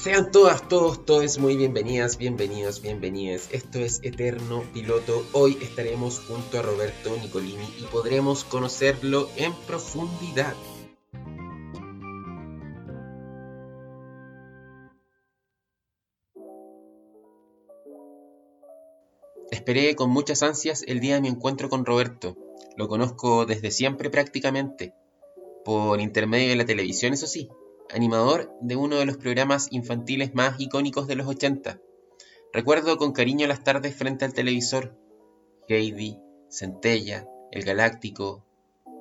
Sean todas, todos, todos muy bienvenidas, bienvenidos, bienvenidas. Esto es Eterno Piloto. Hoy estaremos junto a Roberto Nicolini y podremos conocerlo en profundidad. Esperé con muchas ansias el día de mi encuentro con Roberto. Lo conozco desde siempre prácticamente, por intermedio de la televisión, eso sí animador de uno de los programas infantiles más icónicos de los 80. Recuerdo con cariño las tardes frente al televisor. Heidi, Centella, El Galáctico,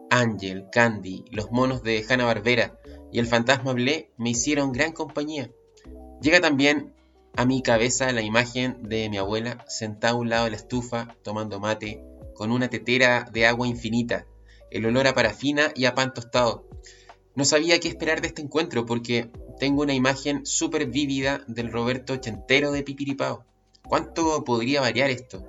Ángel, Candy, los monos de Hanna Barbera y el fantasma Blé me hicieron gran compañía. Llega también a mi cabeza la imagen de mi abuela sentada a un lado de la estufa tomando mate con una tetera de agua infinita, el olor a parafina y a pan tostado. No sabía qué esperar de este encuentro porque tengo una imagen súper vívida del Roberto ochentero de Pipiripao. ¿Cuánto podría variar esto?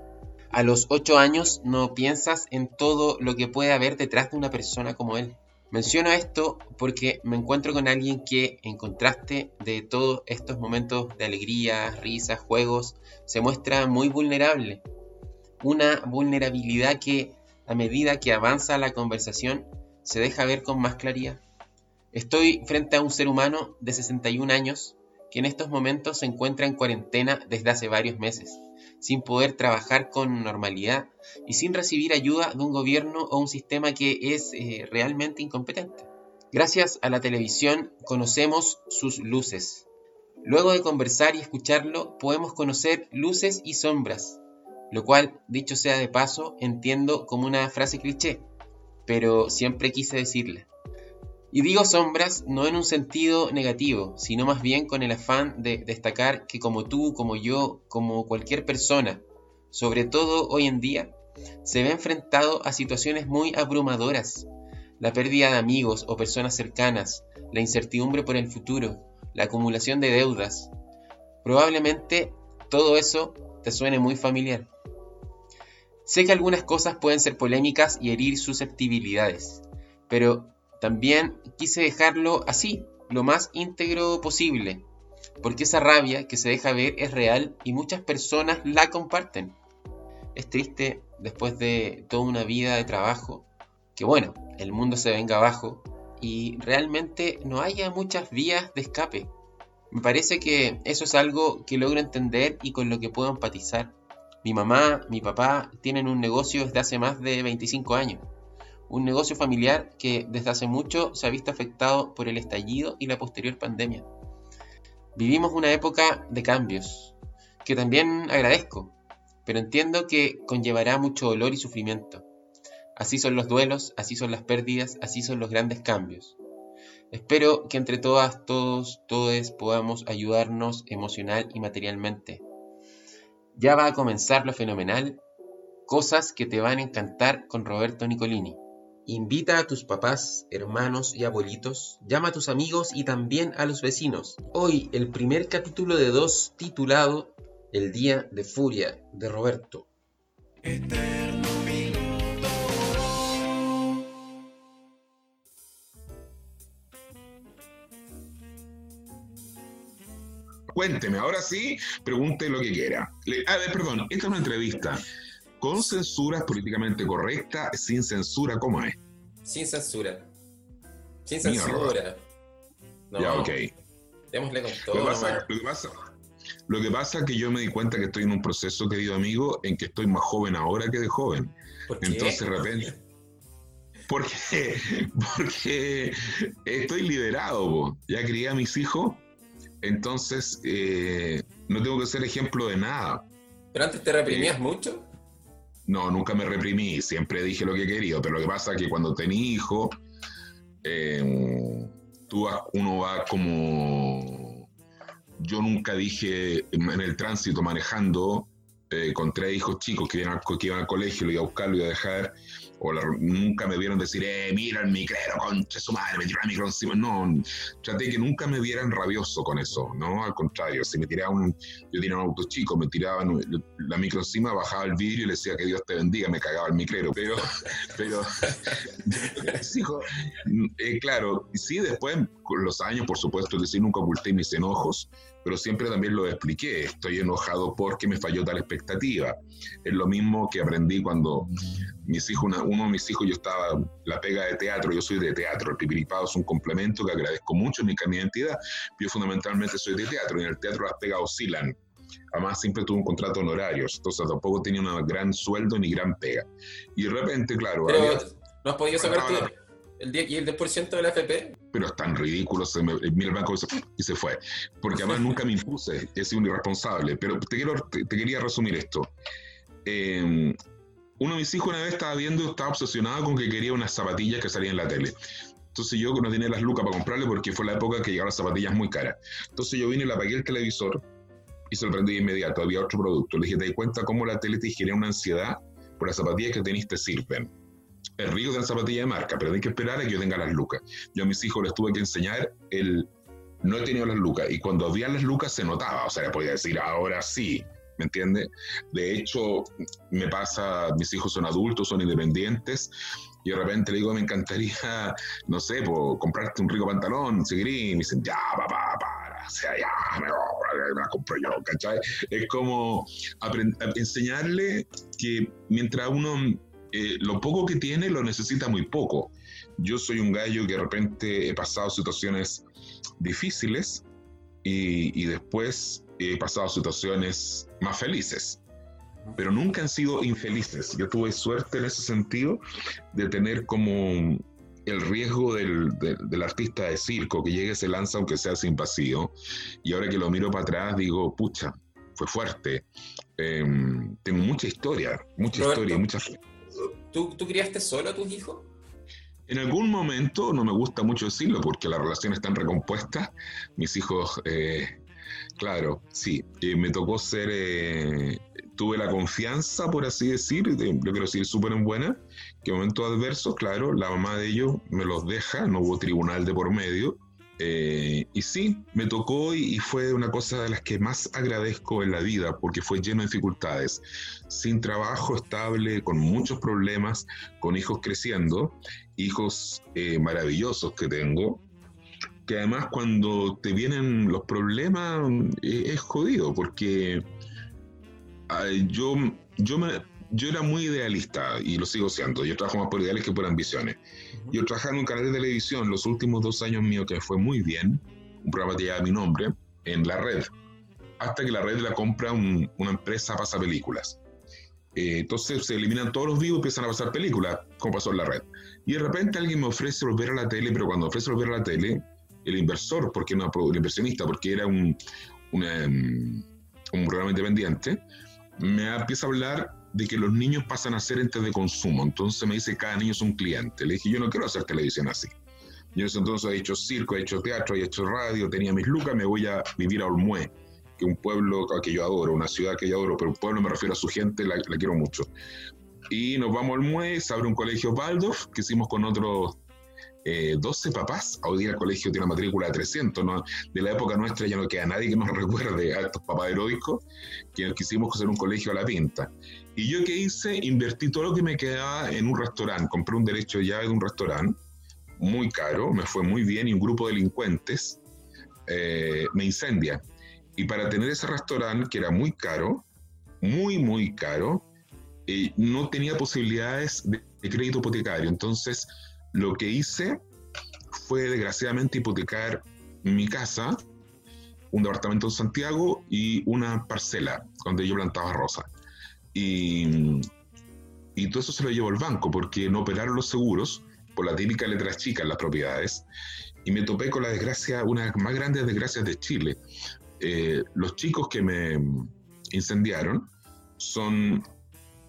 A los 8 años no piensas en todo lo que puede haber detrás de una persona como él. Menciono esto porque me encuentro con alguien que, en contraste de todos estos momentos de alegría, risas, juegos, se muestra muy vulnerable. Una vulnerabilidad que, a medida que avanza la conversación, se deja ver con más claridad. Estoy frente a un ser humano de 61 años que en estos momentos se encuentra en cuarentena desde hace varios meses, sin poder trabajar con normalidad y sin recibir ayuda de un gobierno o un sistema que es eh, realmente incompetente. Gracias a la televisión conocemos sus luces. Luego de conversar y escucharlo podemos conocer luces y sombras, lo cual, dicho sea de paso, entiendo como una frase cliché, pero siempre quise decirla. Y digo sombras no en un sentido negativo, sino más bien con el afán de destacar que como tú, como yo, como cualquier persona, sobre todo hoy en día, se ve enfrentado a situaciones muy abrumadoras. La pérdida de amigos o personas cercanas, la incertidumbre por el futuro, la acumulación de deudas. Probablemente todo eso te suene muy familiar. Sé que algunas cosas pueden ser polémicas y herir susceptibilidades, pero también quise dejarlo así, lo más íntegro posible, porque esa rabia que se deja ver es real y muchas personas la comparten. Es triste después de toda una vida de trabajo, que bueno, el mundo se venga abajo y realmente no haya muchas vías de escape. Me parece que eso es algo que logro entender y con lo que puedo empatizar. Mi mamá, mi papá tienen un negocio desde hace más de 25 años un negocio familiar que desde hace mucho se ha visto afectado por el estallido y la posterior pandemia. Vivimos una época de cambios, que también agradezco, pero entiendo que conllevará mucho dolor y sufrimiento. Así son los duelos, así son las pérdidas, así son los grandes cambios. Espero que entre todas, todos, todos podamos ayudarnos emocional y materialmente. Ya va a comenzar lo fenomenal, cosas que te van a encantar con Roberto Nicolini. Invita a tus papás, hermanos y abuelitos, llama a tus amigos y también a los vecinos. Hoy el primer capítulo de dos titulado El Día de Furia de Roberto. Cuénteme, ahora sí, pregunte lo que quiera. a ver, perdón, esta es una entrevista con censura políticamente correcta, sin censura, ¿cómo es? Sin censura. Sin censura. ya, ok. Démosle con todo. Lo que, pasa, lo, que pasa, es que yo me di cuenta que estoy en un proceso, querido amigo, en que estoy más joven ahora que de joven. ¿Por Entonces, de repente. Porque, porque estoy liberado, ya crié a mis hijos, entonces eh, no tengo que ser ejemplo de nada. ¿Pero antes te reprimías eh, mucho? No, nunca me reprimí, siempre dije lo que quería, pero lo que pasa es que cuando tenía hijo, eh, tú, uno va como... Yo nunca dije en el tránsito manejando eh, con tres hijos chicos que iban, al, que iban al colegio, lo iba a buscar, lo iba a dejar, o nunca me vieron decir, eh, mira el micrero, concha su madre, me tiró el micro encima. No, traté que nunca me vieran rabioso con eso, ¿no? Al contrario, si me tiraban, yo tenía un auto chico, me tiraban la micro encima, bajaba el vidrio y le decía que Dios te bendiga, me cagaba el micrero. Pero, pero, hijo, eh, claro, sí, después, los años, por supuesto, es decir, nunca oculté mis enojos, pero siempre también lo expliqué. Estoy enojado porque me falló tal expectativa. Es lo mismo que aprendí cuando mis hijos, uno de mis hijos, yo estaba, la pega de teatro, yo soy de teatro, el pipiripado es un complemento que agradezco mucho en mi identidad, yo fundamentalmente soy de teatro, y en el teatro las pegas oscilan. Además, siempre tuve un contrato honorario, entonces tampoco tenía un gran sueldo ni gran pega. Y de repente, claro. Pero, ¿no has podido sacarte el 10 y el 10% de la? Pero es tan ridículo, se mira el banco y se fue. Porque además nunca me impuse, he sido un irresponsable. Pero te, quiero, te, quería resumir esto. Eh, uno de mis hijos una vez estaba viendo, estaba obsesionado con que quería unas zapatillas que salían en la tele. Entonces yo no tenía las lucas para comprarle porque fue la época que llegaban las zapatillas muy caras. Entonces yo vine, le apagué el televisor y se lo prendí de inmediato. Había otro producto. Le dije, ¿te das cuenta cómo la tele te genera una ansiedad por las zapatillas que tenés te sirven? Es rico de zapatilla de marca, pero hay que esperar a que yo tenga las lucas. Yo a mis hijos les tuve que enseñar el... No he tenido las lucas y cuando había las lucas se notaba, o sea, le podía decir, ahora sí, ¿me entiendes? De hecho, me pasa, mis hijos son adultos, son independientes, y de repente le digo, me encantaría, no sé, comprarte un rico pantalón, seguir y me dicen, ya, papá, para, o sea, ya, me, me la compro yo, ¿cachai? Es como enseñarle que mientras uno, eh, lo poco que tiene, lo necesita muy poco. Yo soy un gallo que de repente he pasado situaciones difíciles y, y después he pasado situaciones más felices, pero nunca han sido infelices. Yo tuve suerte en ese sentido de tener como el riesgo del, artista de circo, que llegue, se lanza aunque sea sin vacío, y ahora que lo miro para atrás digo, pucha, fue fuerte. Em, tengo mucha historia, mucha historia, mucha... ¿tú, ¿Tú criaste solo a tus hijos? En algún momento, no me gusta mucho decirlo porque las relaciones están recompuestas, mis hijos eh, Claro, sí. Eh, me tocó ser, eh, tuve la confianza, por así decir, yo quiero decir súper en buena, que en momentos adversos, claro, la mamá de ellos me los deja, no hubo tribunal de por medio. Eh, y sí, me tocó y, fue una cosa de las que más agradezco en la vida, porque fue lleno de dificultades, sin trabajo estable, con muchos problemas, con hijos creciendo, hijos maravillosos que tengo, que además cuando te vienen los problemas eh, es, jodido, porque yo, yo, me, yo era muy idealista y lo sigo siendo. Yo trabajo más por ideales que por ambiciones. Yo trabajaba en un canal de televisión los últimos dos años míos que fue muy bien, un programa que lleva mi nombre, en la red, hasta que la red la compra una empresa pasa películas. Eh, entonces se eliminan todos los vivos y empiezan a pasar películas, como pasó en la red. Y de repente alguien me ofrece volver a la tele, pero cuando ofrece volver a la tele, el inversor, porque no el inversionista, porque era un, em, un programa independiente, me empieza a hablar de que los niños pasan a ser entes de consumo. Entonces me dice, cada niño es un cliente. Le dije, yo no quiero hacer televisión así. Yo entonces he hecho circo, he hecho teatro, he hecho radio, tenía mis lucas, me voy a vivir a Olmué, que es un pueblo que yo adoro, una ciudad que yo adoro, pero un pueblo me refiero a su gente, la, quiero mucho. Y nos vamos a Olmué, se abre un colegio Waldorf, que hicimos con otros 12 eh, papás. Hoy día el colegio tiene una matrícula de 300. ¿no? De la época nuestra ya no queda nadie que nos recuerde a estos papás heroicos que quisimos hacer un colegio a la pinta. Y yo qué hice, invertí todo lo que me quedaba en un restaurante. Compré un derecho de de un restaurante, muy caro, me fue muy bien y un grupo de delincuentes eh, me incendia. Y para tener ese restaurante, que era muy caro, muy, muy caro, eh, no tenía posibilidades de, crédito hipotecario. Entonces, lo que hice fue desgraciadamente hipotecar mi casa, un departamento en Santiago y una parcela donde yo plantaba rosa. Y, todo eso se lo llevó al banco porque no operaron los seguros por la típica letra chica en las propiedades. Y me topé con la desgracia, una de las más grandes desgracias de Chile. Eh, los chicos que me incendiaron son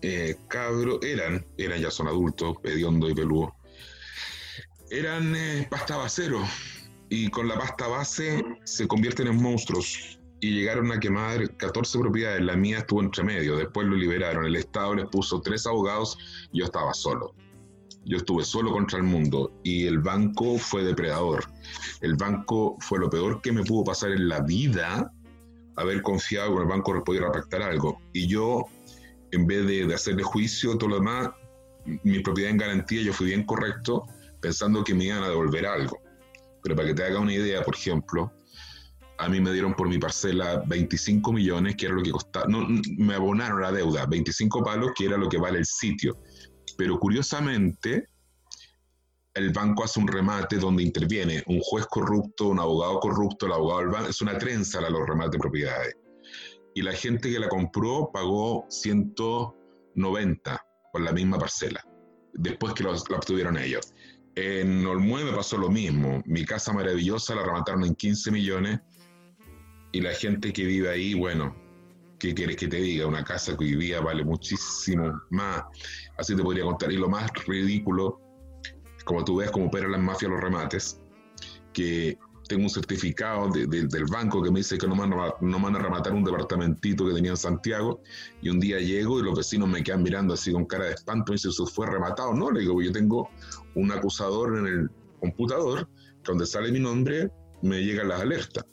eh, cabros, eran, eran ya son adultos, pediondo y peludo, eran eh, pasta basero y con la pasta base se convierten en monstruos y llegaron a quemar 14 propiedades. La mía estuvo entre medio, después lo liberaron. El Estado les puso tres abogados yo estaba solo. yo estuve solo contra el mundo y el banco fue depredador. El banco fue lo peor que me pudo pasar en la vida, haber confiado que el banco pudiera pactar algo. Y yo, en vez de, hacerle juicio, todo lo demás, mi propiedad en garantía, yo fui bien correcto, pensando que me iban a devolver algo. Pero para que te haga una idea, por ejemplo, a mí me dieron por mi parcela 25 millones, que era lo que costaba, me abonaron la deuda, 25 palos, que era lo que vale el sitio. Pero curiosamente, el banco hace un remate donde interviene un juez corrupto, un abogado corrupto, el abogado del banco, es una trenza la los remates de propiedades. Y la gente que la compró pagó 190 por la misma parcela, después que la obtuvieron ellos. En Olmué me pasó lo mismo. Mi casa maravillosa la remataron en 15 millones y la gente que vive ahí, bueno, ¿qué quieres que te diga? Una casa que vivía vale muchísimo más. Así te podría contar. Y lo más ridículo, como tú ves, como operan las mafias los remates, que tengo un certificado del banco que me dice que no van, a, no van a rematar un departamentito que tenía en Santiago. Y un día llego y los vecinos me quedan mirando así con cara de espanto. Y dicen, ¿eso fue rematado? No, le digo, yo tengo un acusador en el computador, que donde sale mi nombre, me llegan las alertas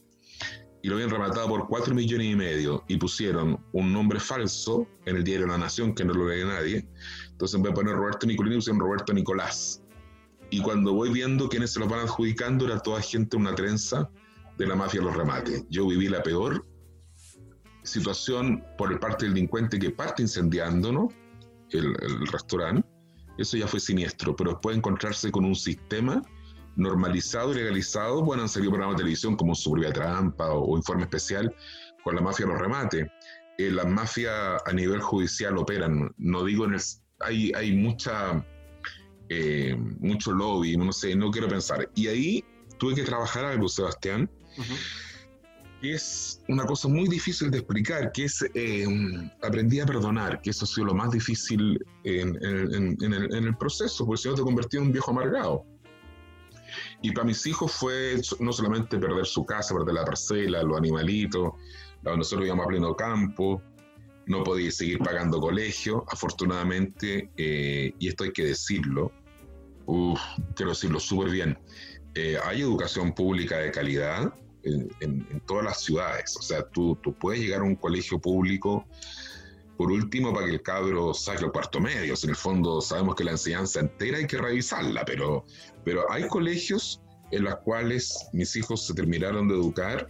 y lo habían rematado por 4 millones y medio y pusieron un nombre falso en el diario La Nación que no lo lee nadie. Entonces en vez de poner Roberto Nicolini pusieron Roberto Nicolás. Y cuando voy viendo quiénes se los van adjudicando era toda gente una trenza de la mafia los remates. Yo viví la peor situación por el parte del delincuente que parte incendiando ¿no? el, el restaurante. Eso ya fue siniestro, pero después encontrarse con un sistema normalizado y legalizado, bueno, han salido programas de televisión como Suburbia Trampa o, Informe Especial con la mafia los remates. Eh, las mafias a nivel judicial operan, no digo en el... Hay, hay mucha, eh, mucho lobby, no sé, no quiero pensar. Y ahí tuve que trabajar algo, Sebastián, que es una cosa muy difícil de explicar, que es eh, aprendí a perdonar, que eso ha sido lo más difícil en, en, en, el, en el, proceso, porque si no te convertí en un viejo amargado. Y para mis hijos fue no solamente perder su casa, perder la parcela, los animalitos, nosotros íbamos a pleno campo, no podía seguir pagando colegio, afortunadamente, eh, y esto hay que decirlo, quiero decirlo súper bien, eh, hay educación pública de calidad en, todas las ciudades, o sea, tú, tú puedes llegar a un colegio público por último, para que el cabro saque el cuarto medio. En el fondo sabemos que la enseñanza entera hay que revisarla, pero, pero hay colegios en los cuales mis hijos se terminaron de educar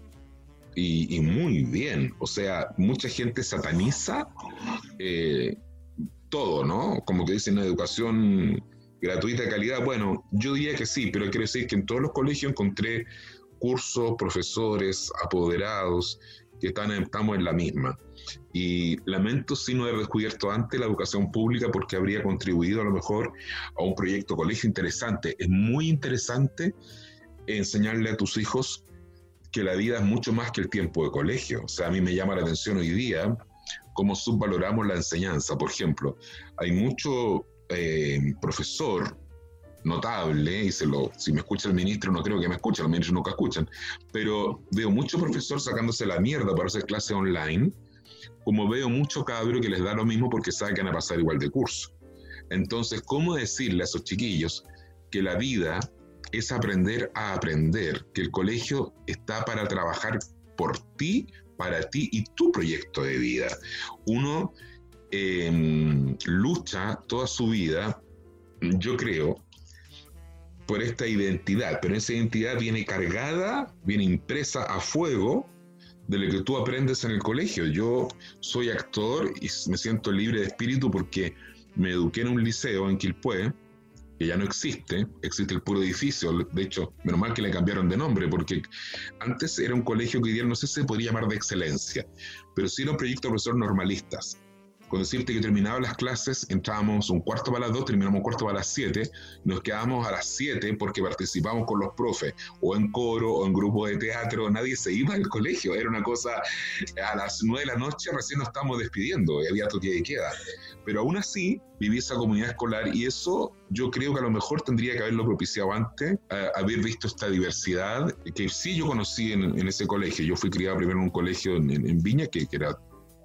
y, muy bien. O sea, mucha gente sataniza eh, todo, ¿no? Como que dicen educación gratuita de calidad. Bueno, yo diría que sí, pero quiero decir que en todos los colegios encontré cursos, profesores, apoderados, que están, estamos en la misma. Y lamento si no haber descubierto antes la educación pública porque habría contribuido a lo mejor a un proyecto colegio interesante. Es muy interesante enseñarle a tus hijos que la vida es mucho más que el tiempo de colegio. O sea, a mí me llama la atención hoy día cómo subvaloramos la enseñanza. Por ejemplo, hay mucho eh, profesor notable, y se lo, si me escucha el ministro, no creo que me escuche, los ministros nunca escuchan, pero veo mucho profesor sacándose la mierda para hacer clase online, como veo mucho cabro que les da lo mismo porque saben que van a pasar igual de curso. Entonces, ¿cómo decirle a esos chiquillos que la vida es aprender a aprender, que el colegio está para trabajar por ti, para ti y tu proyecto de vida? Uno em, lucha toda su vida, yo creo, por esta identidad, pero esa identidad viene cargada, viene impresa a fuego de lo que tú aprendes en el colegio. Yo soy actor y me siento libre de espíritu porque me eduqué en un liceo en Quilpué, que ya no existe, existe el puro edificio, de hecho, menos mal que le cambiaron de nombre, porque antes era un colegio que hoy día no sé si se podría llamar de excelencia, pero sí era un proyecto de profesores normalistas. Con decirte que terminaban las clases, entrábamos un cuarto para las dos, terminamos un cuarto para las siete, nos quedábamos a las siete porque participamos con los profes, o en coro, o en grupo de teatro, nadie se iba al colegio, era una cosa, a las nueve de la noche recién nos estábamos despidiendo, y había toque de queda. Pero aún así, viví esa comunidad escolar y eso yo creo que a lo mejor tendría que haberlo propiciado antes, haber visto esta diversidad que sí yo conocí en, ese colegio. Yo fui criado primero en un colegio en, Viña, que era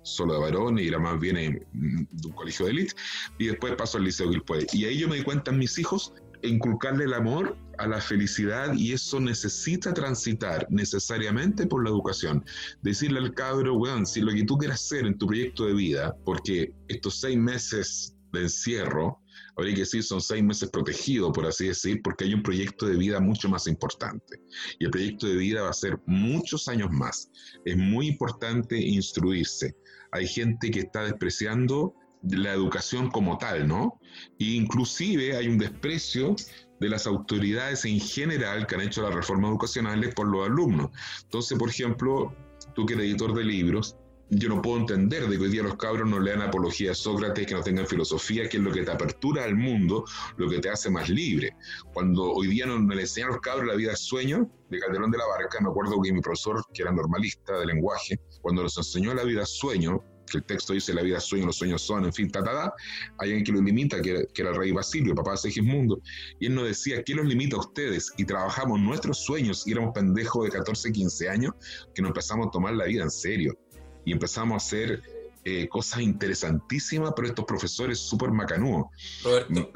solo de varones y era más bien de un colegio de élite, y después pasó al Liceo Gilpuey. Y ahí yo me di cuenta en mis hijos inculcarle el amor a la felicidad y eso necesita transitar necesariamente por la educación. Decirle al cabro, weón, si lo que tú quieras hacer en tu proyecto de vida, porque estos seis meses de encierro, habría que decir, son seis meses protegidos, por así decir, porque hay un proyecto de vida mucho más importante. Y el proyecto de vida va a ser muchos años más. Es muy importante instruirse. Hay gente que está despreciando la educación como tal, ¿no? E inclusive hay un desprecio de las autoridades en general que han hecho las reformas educacionales por los alumnos. Entonces, por ejemplo, tú que eres editor de libros, yo no puedo entender de que hoy día los cabros no lean apología de Sócrates, que no tengan filosofía, que es lo que te apertura al mundo, lo que te hace más libre. Cuando hoy día no, le enseñan a los cabros la vida sueño de Calderón de la Barca, me acuerdo que mi profesor, que era normalista de lenguaje, cuando nos enseñó la vida sueño, que el texto dice la vida sueño, los sueños son, en fin, ta, ta, ta, hay alguien que lo limita, que, era el rey Basilio, papá de Segismundo, y él nos decía, ¿qué los limita a ustedes? Y trabajamos nuestros sueños, y éramos pendejos de 14, 15 años, que nos empezamos a tomar la vida en serio, y empezamos a hacer eh, cosas interesantísimas, pero estos profesores súper macanúos. Roberto,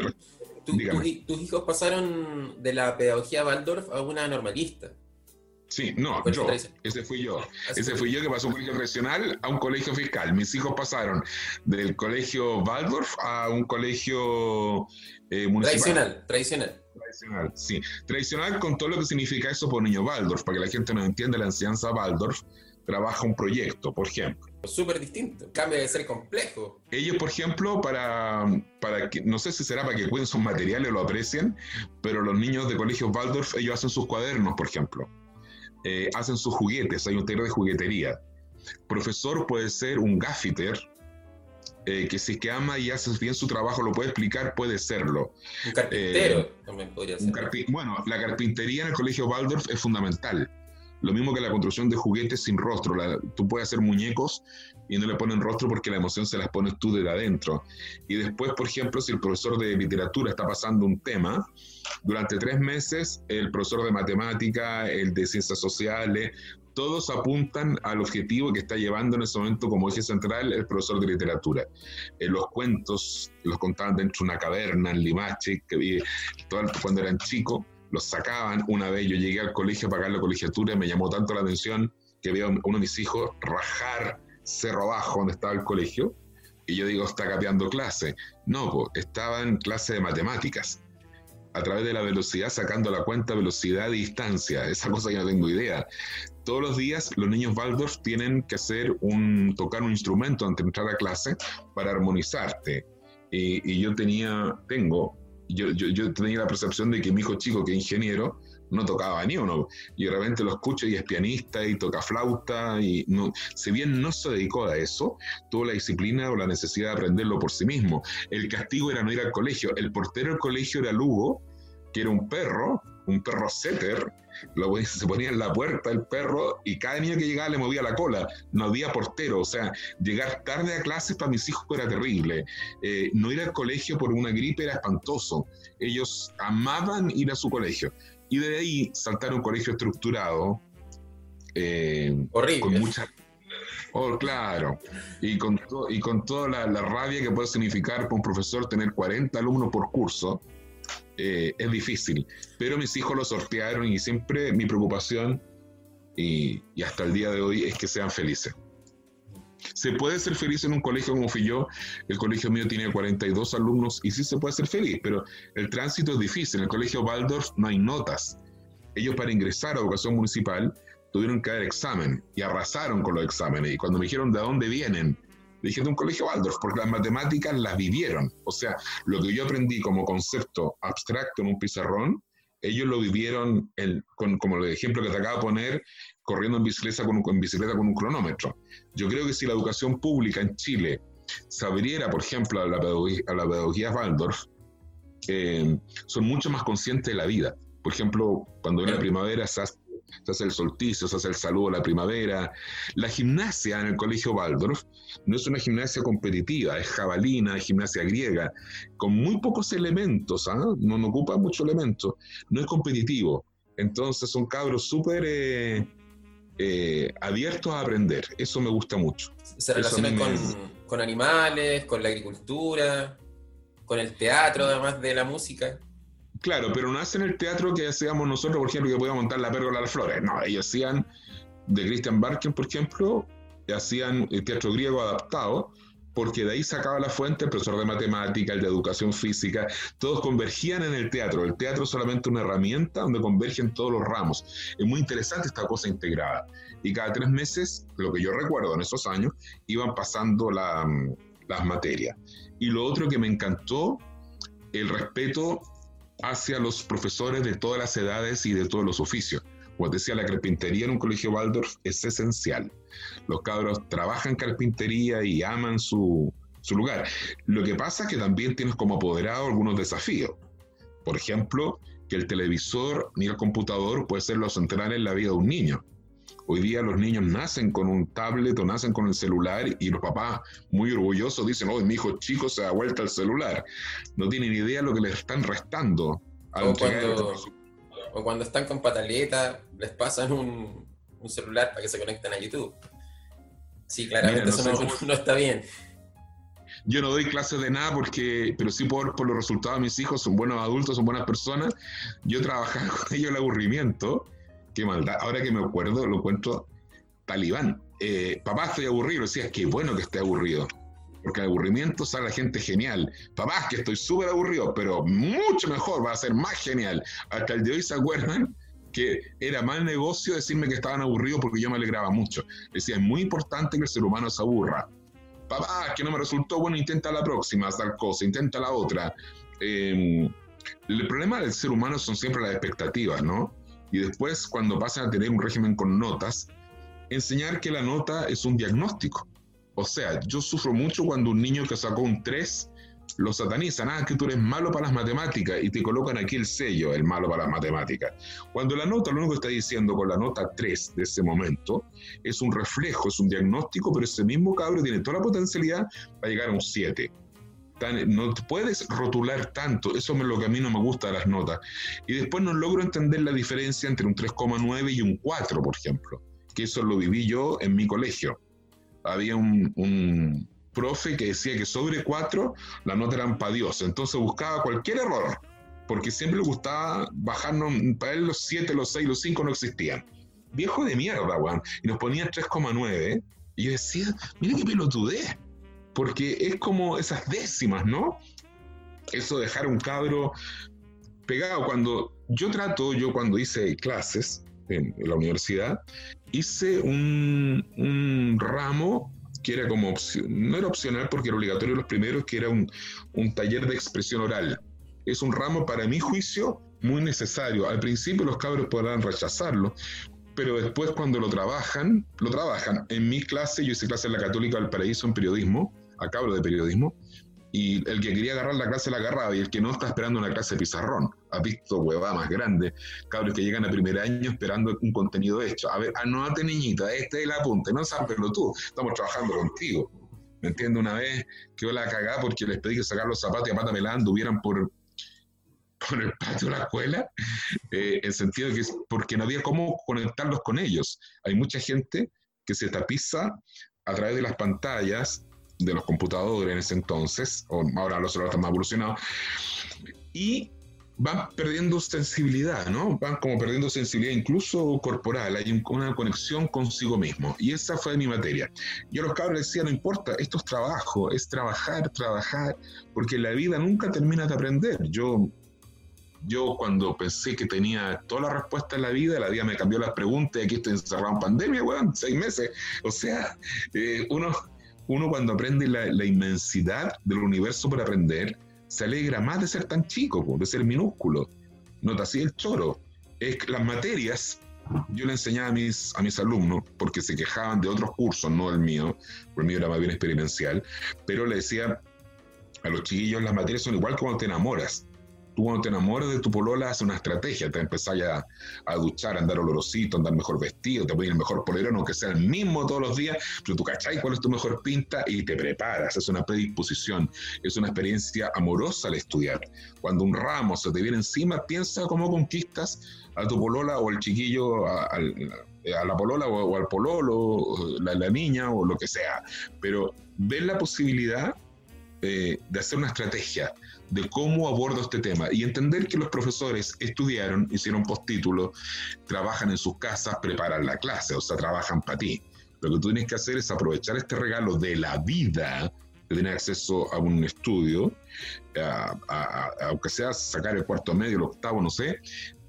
tus hijos pasaron de la pedagogía Waldorf a una normalista. Sí, no, yo, ese fui yo. ese fui yo que pasó un colegio regional a un colegio fiscal. Mis hijos pasaron del colegio Waldorf a un colegio eh, municipal. Tradicional, tradicional. Tradicional, sí. Tradicional con todo lo que significa eso por niño Waldorf, para que la gente no entienda la enseñanza Waldorf trabaja un proyecto, por ejemplo. Súper distinto, cambia de ser complejo. Ellos, por ejemplo, para, para que, no sé si será para que cuiden sus materiales o lo aprecien, pero los niños de colegio Waldorf, ellos hacen sus cuadernos, por ejemplo. Eh, hacen sus juguetes, hay un taller de juguetería. Profesor puede ser un gaffiter, eh, que si es que ama y hace bien su trabajo lo puede explicar, puede serlo. Un carpintero eh, también podría ser. bueno, la carpintería en el colegio Waldorf es fundamental. Lo mismo que la construcción de juguetes sin rostro. tú puedes hacer muñecos y no le ponen rostro porque la emoción se las pones tú de adentro. Y después, por ejemplo, si el profesor de literatura está pasando un tema, durante tres meses el profesor de matemática, el de ciencias sociales, todos apuntan al objetivo que está llevando en ese momento como eje central el profesor de literatura. Eh, los cuentos los contaban dentro de una caverna en Limache, que vi cuando eran chicos, los sacaban. Una vez yo llegué al colegio a pagar la colegiatura y me llamó tanto la atención que veo a uno de mis hijos rajar cerro abajo donde estaba el colegio. Y yo digo, está capeando clase. No, estaba en clase de matemáticas. A través de la velocidad, sacando la cuenta velocidad y distancia. Esa cosa que no tengo idea. Todos los días los niños Waldorf tienen que hacer un, tocar un instrumento antes de entrar a clase para armonizarte. Y, y yo tenía, tengo yo, yo, tenía la percepción de que mi hijo chico, que es ingeniero, no tocaba ni uno. Y de repente lo escucho y es pianista y toca flauta. Y no, si bien no se dedicó a eso, tuvo la disciplina o la necesidad de aprenderlo por sí mismo. El castigo era no ir al colegio. El portero del colegio era Lugo, que era un perro, un perro setter, lo, se ponía en la puerta el perro y cada niño que llegaba le movía la cola. No había portero, o sea, llegar tarde a clases para mis hijos era terrible. Eh, no ir al colegio por una gripe era espantoso. Ellos amaban ir a su colegio. Y de ahí saltar a un colegio estructurado. Eh, Horrible. Con mucha Oh, claro. Y con, y con toda la, la, rabia que puede significar para un profesor tener 40 alumnos por curso, eh, es difícil. Pero mis hijos lo sortearon y siempre mi preocupación, y, hasta el día de hoy, es que sean felices. Se puede ser feliz en un colegio como fui yo. El colegio mío tiene 42 alumnos y sí se puede ser feliz, pero el tránsito es difícil. En el colegio Waldorf no hay notas. Ellos para ingresar a educación municipal tuvieron que dar examen y arrasaron con los exámenes. Y cuando me dijeron de dónde vienen, dije de un colegio Waldorf, porque las matemáticas las vivieron. O sea, lo que yo aprendí como concepto abstracto en un pizarrón, ellos lo vivieron, el, con, como el ejemplo que te acabo de poner, corriendo en bicicleta, con un, bicicleta con un cronómetro. Yo creo que si la educación pública en Chile se abriera, por ejemplo, a la pedagogía, a la pedagogía Waldorf, eh, son mucho más conscientes de la vida. Por ejemplo, cuando viene la primavera se se hace el solsticio, se hace el saludo a la primavera. La gimnasia en el colegio Waldorf no es una gimnasia competitiva, es jabalina, es gimnasia griega, con muy pocos elementos, ¿ah? no, no ocupa muchos elementos, no es competitivo. Entonces son cabros súper... Eh, eh, abiertos a aprender. Eso me gusta mucho. Se relacionan con, con, animales, con la agricultura, con el teatro, además de la música. Claro, pero no hacen el teatro que hacíamos nosotros, por ejemplo, que podíamos montar la pérgola de las flores. No, ellos hacían de Christian Barken, por ejemplo, hacían el teatro griego adaptado, porque de ahí sacaba la fuente el profesor de matemática, el de educación física, todos convergían en el teatro. El teatro es solamente una herramienta donde convergen todos los ramos. Es muy interesante esta cosa integrada. Y cada tres meses, lo que yo recuerdo en esos años, iban pasando las materias. Y lo otro que me encantó, el respeto hacia los profesores de todas las edades y de todos los oficios. Como decía, la carpintería en un colegio Waldorf es esencial. Los cabros trabajan carpintería y aman su, su lugar. Lo que pasa es que también tienes como apoderado algunos desafíos. Por ejemplo, que el televisor ni el computador puede ser lo central en la vida de un niño. Hoy día los niños nacen con un tablet o nacen con el celular y los papás muy orgullosos dicen, oh, mi hijo chico se da vuelta al celular. No tienen idea de lo que les están restando. o, cuando, o cuando están con pataleta, les pasan un, celular para que se conecten a YouTube. Sí, claramente eso no, está bien. Yo no doy clases de nada porque, pero sí por, por los resultados de mis hijos, son buenos adultos, son buenas personas. Yo trabajaba con ellos el aburrimiento qué maldad. Ahora que me acuerdo, lo encuentro talibán. Eh, papá, estoy aburrido. Decía, qué bueno que esté aburrido. Porque el aburrimiento sale la gente genial. Papá, que estoy súper aburrido, pero mucho mejor, va a ser más genial. Hasta el de hoy se acuerdan que era mal negocio decirme que estaban aburridos porque yo me alegraba mucho. Decía, es muy importante que el ser humano se aburra. Papá, que no me resultó bueno, intenta la próxima, tal cosa, intenta la otra. Em, el problema del ser humano son siempre las expectativas, ¿no? Y después cuando pasan a tener un régimen con notas, enseñar que la nota es un diagnóstico. O sea, yo sufro mucho cuando un niño que sacó un 3 lo satanizan, ah, que tú eres malo para las matemáticas y te colocan aquí el sello, el malo para las matemáticas. Cuando la nota, lo único que está diciendo con la nota 3 de ese momento, es un reflejo, es un diagnóstico, pero ese mismo cabro tiene toda la potencialidad para llegar a un 7 no puedes rotular tanto, eso es lo que a mí no me gusta de las notas. Y después no logro entender la diferencia entre un 3,9 y un 4, por ejemplo, que eso lo viví yo en mi colegio. Había un, profe que decía que sobre 4 la nota era para Dios, entonces buscaba cualquier error, porque siempre le gustaba bajarnos, para él los 7, los 6, los 5 no existían. Viejo de mierda, weón. Y nos ponía 3,9. Y yo decía, mira qué pelotudez porque es como esas décimas, ¿no? Eso de dejar un cabro pegado. Cuando yo trato, yo cuando hice clases en, la universidad, hice un, ramo que era como no era opcional porque era obligatorio los primeros, que era un, un taller de expresión oral. Es un ramo para mi juicio muy necesario. Al principio los cabros podrán rechazarlo, pero después cuando lo trabajan, lo trabajan. En mi clase, yo hice clase en la Católica del Paraíso en periodismo, acá hablo de periodismo, y el que quería agarrar la clase la agarraba y el que no está esperando una clase de pizarrón. ha visto huevada más grande, cabros que llegan a primer año esperando un contenido hecho. A ver, anótate niñita, este es el apunte, no sabes tú, estamos trabajando contigo. ¿Me entiendo Una vez que yo la cagá porque les pedí que sacar los zapatos y a pata melada anduvieran por, por el patio de la escuela, eh, en sentido que porque no había cómo conectarlos con ellos. Hay mucha gente que se tapiza a través de las pantallas de los computadores en ese entonces, o ahora los celulares están más evolucionados, y van perdiendo sensibilidad, ¿no? Van como perdiendo sensibilidad incluso corporal, hay una conexión consigo mismo. Y esa fue mi materia. Yo a los cabros les decía, no importa, esto es trabajo, es trabajar, trabajar, porque la vida nunca termina de aprender. Yo, yo cuando pensé que tenía toda la respuesta en la vida, la vida me cambió las preguntas aquí estoy encerrado en pandemia, weón, seis meses. O sea, eh, uno uno cuando aprende la, inmensidad del universo por aprender, se alegra más de ser tan chico, de ser minúsculo. Nota así el choro. Es las materias, yo le enseñaba a mis, a mis alumnos, porque se quejaban de otros cursos, no el mío, porque el mío era más bien experiencial, pero le decía a los chiquillos, las materias son igual como te enamoras tú cuando te enamoras de tu polola haces una estrategia, te empezás a, a duchar, a andar olorosito, a andar mejor vestido, te pones el mejor polerón, aunque sea el mismo todos los días, pero tú cachai cuál es tu mejor pinta y te preparas, es una predisposición, es una experiencia amorosa al estudiar. Cuando un ramo se te viene encima, piensa cómo conquistas a tu polola o chiquillo, al eh, a la polola o, al pololo, la, la, niña o lo que sea, pero ver la posibilidad eh, de hacer una estrategia de cómo abordo este tema y entender que los profesores estudiaron, hicieron postítulos, trabajan en sus casas, preparan la clase, o sea, trabajan para ti. Lo que tú tienes que hacer es aprovechar este regalo de la vida, de tener acceso a un estudio, aunque sea sacar el cuarto medio, el octavo, no sé,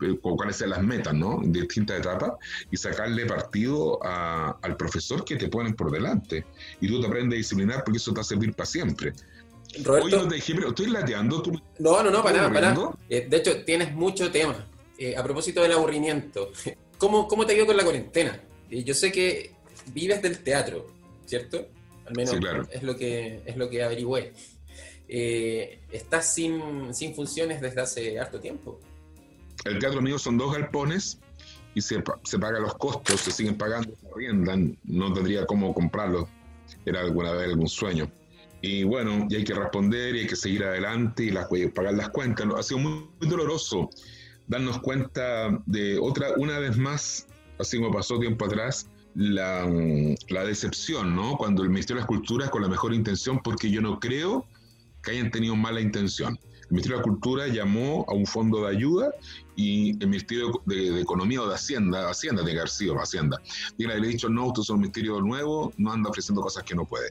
eh, cuáles sean las metas, ¿no? De distintas etapas, y sacarle partido al profesor que te ponen por delante. Y tú te aprendes a disciplinar porque eso te va a servir para siempre. Roberto, Oye, no estoy lateando. ¿tú no, no, no, para nada, para nada. Eh, de hecho, tienes mucho tema. Eh, a propósito del aburrimiento, ¿cómo, ¿cómo te ha ido con la cuarentena? yo sé que vives del teatro, ¿cierto? Al menos es, lo que, es lo que averigüé. Eh, estás sin, sin, funciones desde hace harto tiempo. El teatro mío son dos galpones y se, se pagan los costos, se siguen pagando, se arriendan, no tendría cómo comprarlos. Era alguna vez algún sueño. Y bueno, y hay que responder y hay que seguir adelante y las, pagar las cuentas. Ha sido muy, muy doloroso darnos cuenta de otra, una vez más, así como pasó tiempo atrás, la, la, decepción, ¿no? Cuando el Ministerio de las Culturas, con la mejor intención, porque yo no creo que hayan tenido mala intención. El Ministerio de la Cultura llamó a un fondo de ayuda y el Ministerio de, Economía o de Hacienda, Hacienda de García, Hacienda, y le ha dicho, no, usted es un ministerio nuevo, no anda ofreciendo cosas que no puede.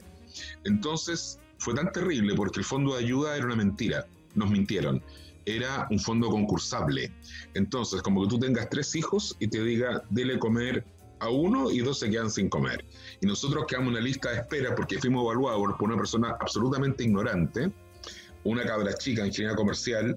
Entonces, fue tan terrible porque el fondo de ayuda era una mentira, nos mintieron. Era un fondo concursable. Entonces, como que tú tengas tres hijos y te diga, dele comer a uno y dos se quedan sin comer. Y nosotros quedamos en una lista de espera porque fuimos evaluados por una persona absolutamente ignorante, una cabra chica, ingeniería comercial,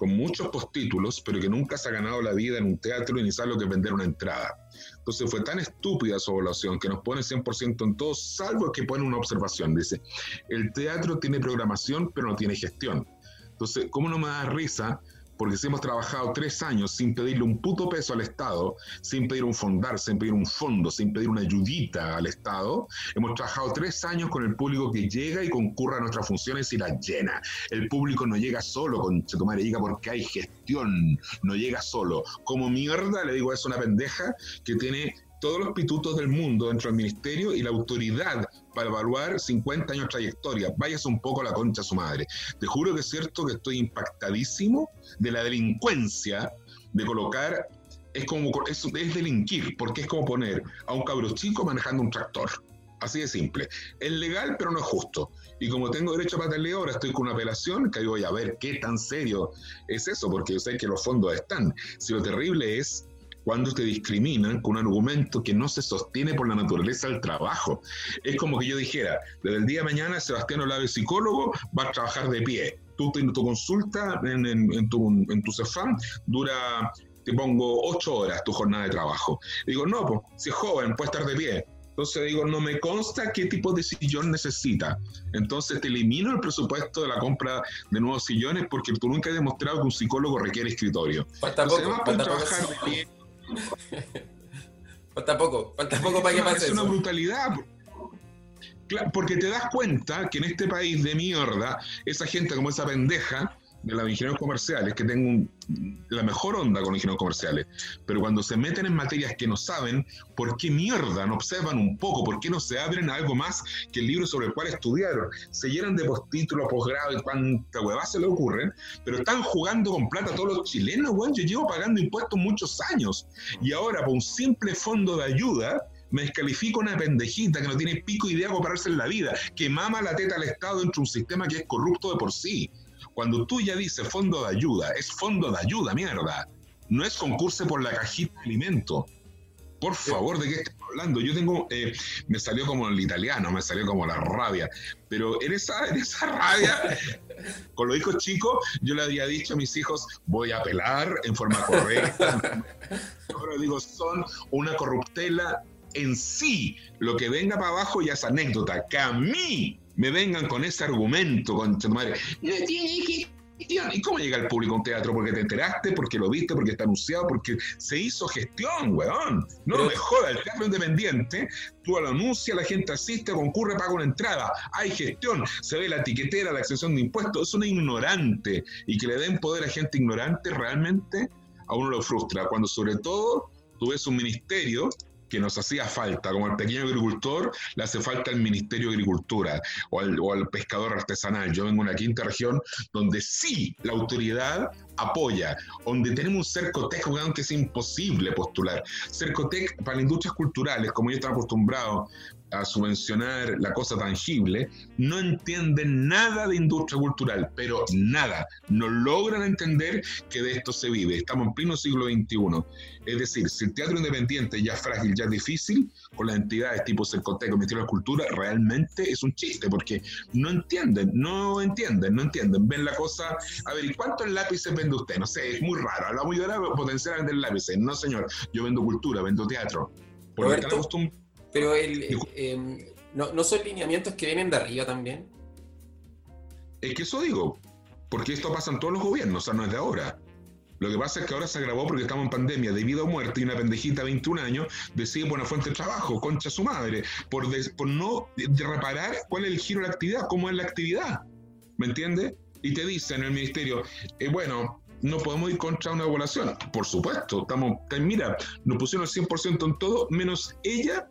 con muchos postítulos, pero que nunca se ha ganado la vida en un teatro y ni sabe lo que es vender una entrada. Entonces fue tan estúpida su evaluación que nos pone 100% en todo, salvo que pone una observación. Dice, el teatro tiene programación, pero no tiene gestión. Entonces, ¿cómo no me da risa porque si hemos trabajado tres años sin pedirle un puto peso al Estado, sin pedir un fondar, sin pedir un fondo, sin pedir una ayudita al Estado, hemos trabajado tres años con el público que llega y concurra a nuestras funciones y las llena. El público no llega solo, con Chetumare, llega porque hay gestión, no llega solo. Como mierda, le digo, es una pendeja que tiene todos los pitutos del mundo dentro del ministerio y la autoridad para evaluar 50 años de trayectoria. Váyase un poco a la concha su madre. Te juro que es cierto que estoy impactadísimo de la delincuencia de colocar, es como, es, es delinquir, porque es como poner a un cabro chico manejando un tractor. Así de simple. Es legal, pero no es justo. Y como tengo derecho a patarle ahora, estoy con una apelación que voy a ver qué tan serio es eso, porque yo sé que los fondos están. Si lo terrible es cuando te discriminan con un argumento que no se sostiene por la naturaleza del trabajo. Es como que yo dijera, desde el día de mañana Sebastián Olave, psicólogo, va a trabajar de pie. Tú, tu consulta en, en, tu, en tu CEFAM dura, te pongo ocho horas tu jornada de trabajo. digo, no, pues, si es joven, puede estar de pie. Entonces digo, no me consta qué tipo de sillón necesita. Entonces te elimino el presupuesto de la compra de nuevos sillones porque tú nunca has demostrado que un psicólogo requiere escritorio. Falta poco, falta trabajar de pie falta poco, falta poco para que pase. Es una brutalidad. porque te das cuenta que en este país de mierda, esa gente como esa pendeja, de los ingenieros comerciales, que tengo la mejor onda con ingenieros comerciales, pero cuando se meten en materias que no saben, ¿por qué mierda no observan un poco? ¿Por qué no se abren algo más que el libro sobre el cual estudiaron? Se llenan de postítulos, posgrado y cuánta huevada se le ocurren, pero están jugando con plata todos los chilenos, weón. Yo llevo pagando impuestos muchos años y ahora por un simple fondo de ayuda, me descalifico una pendejita que no tiene pico idea de pararse en la vida, que mama la teta al Estado dentro de un sistema que es corrupto de por sí. Cuando tú ya dices fondo de ayuda, es fondo de ayuda, mierda. No es concurso por la cajita de alimento. Por favor, ¿de qué estás hablando? Yo tengo, eh, me salió como el italiano, me salió como la rabia, pero en esa, en esa rabia, con los hijos chicos, yo le había dicho a mis hijos, voy a apelar en forma correcta. Ahora digo, son una corruptela en sí. Lo que venga para abajo ya es anécdota. Que a mí me vengan con ese argumento, con tu madre, no tiene gestión. ¿Y cómo llega el público a un teatro? Porque te enteraste, porque lo viste, porque está anunciado, porque se hizo gestión, weón. No me joda, el teatro independiente, tú lo anuncias, la gente asiste, concurre, paga una entrada, hay gestión, se ve la etiquetera, la exención de impuestos, es una ignorante. Y que le den poder a gente ignorante realmente a uno lo frustra. Cuando sobre todo tú ves un ministerio que nos hacía falta, como al pequeño agricultor, le hace falta el Ministerio de Agricultura o al, pescador artesanal. Yo vengo de una quinta región donde sí la autoridad apoya, donde tenemos un Cercotec, que es imposible postular. Cercotec para las industrias culturales, como yo estaba acostumbrado a subvencionar la cosa tangible, no entienden nada de industria cultural, pero nada, no logran entender que de esto se vive. Estamos en pleno siglo XXI. Es decir, si el teatro independiente ya es frágil, ya es difícil, con las entidades tipo Cercoteco, Ministerio de Cultura, realmente es un chiste, porque no entienden, no entienden, no entienden. Ven la cosa, a ver, ¿y cuántos lápices vende usted? No sé, es muy raro. Habla muy de potencial vender lápices. No, señor, yo vendo cultura, vendo teatro. Porque pero el, em, ¿no, ¿no son lineamientos que vienen de arriba también? Es que eso digo, porque esto pasa en todos los gobiernos, o sea, no es de ahora. Lo que pasa es que ahora se agravó porque estamos en pandemia de vida o muerte y una pendejita de 21 años decide por una fuente de trabajo, concha su madre, por, por no reparar cuál es el giro de la actividad, cómo es la actividad. ¿Me entiendes? Y te dice en el ministerio, eh, bueno, no podemos ir contra una población. Por supuesto, estamos, mira, nos pusieron el 100% en todo, menos ella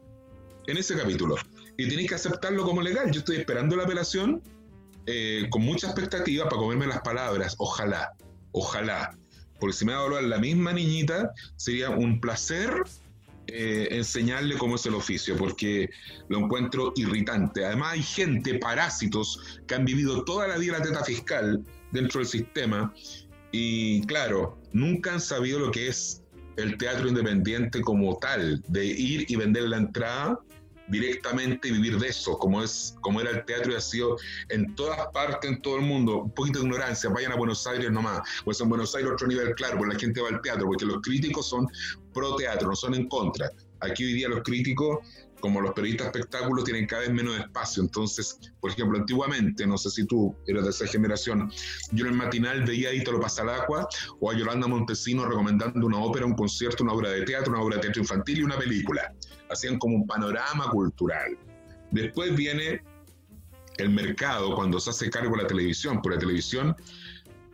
en ese capítulo. Y tenéis que aceptarlo como legal. Yo estoy esperando la apelación eh, con mucha expectativa para comerme las palabras. Ojalá, ojalá. Porque si me va a hablar la misma niñita, sería un placer eh, enseñarle cómo es el oficio, porque lo encuentro irritante. Además hay gente, parásitos, que han vivido toda la vida la teta fiscal dentro del sistema y claro, nunca han sabido lo que es el teatro independiente como tal, de ir y vender la entrada directamente vivir de eso, como, es, como era el teatro y ha sido en todas partes, en todo el mundo. Un poquito de ignorancia, vayan a Buenos Aires nomás, pues en Buenos Aires otro nivel claro, porque la gente va al teatro, porque los críticos son pro teatro, no son en contra. Aquí hoy día los críticos, como los periodistas espectáculos, tienen cada vez menos espacio. Entonces, por ejemplo, antiguamente, no sé si tú eres de esa generación, yo en el matinal veía a Ítalo Pasalacqua o a Yolanda Montesino recomendando una ópera, un concierto, una obra de teatro, una obra de teatro infantil y una película hacían como un panorama cultural. Después viene el mercado cuando se hace cargo de la televisión, por la televisión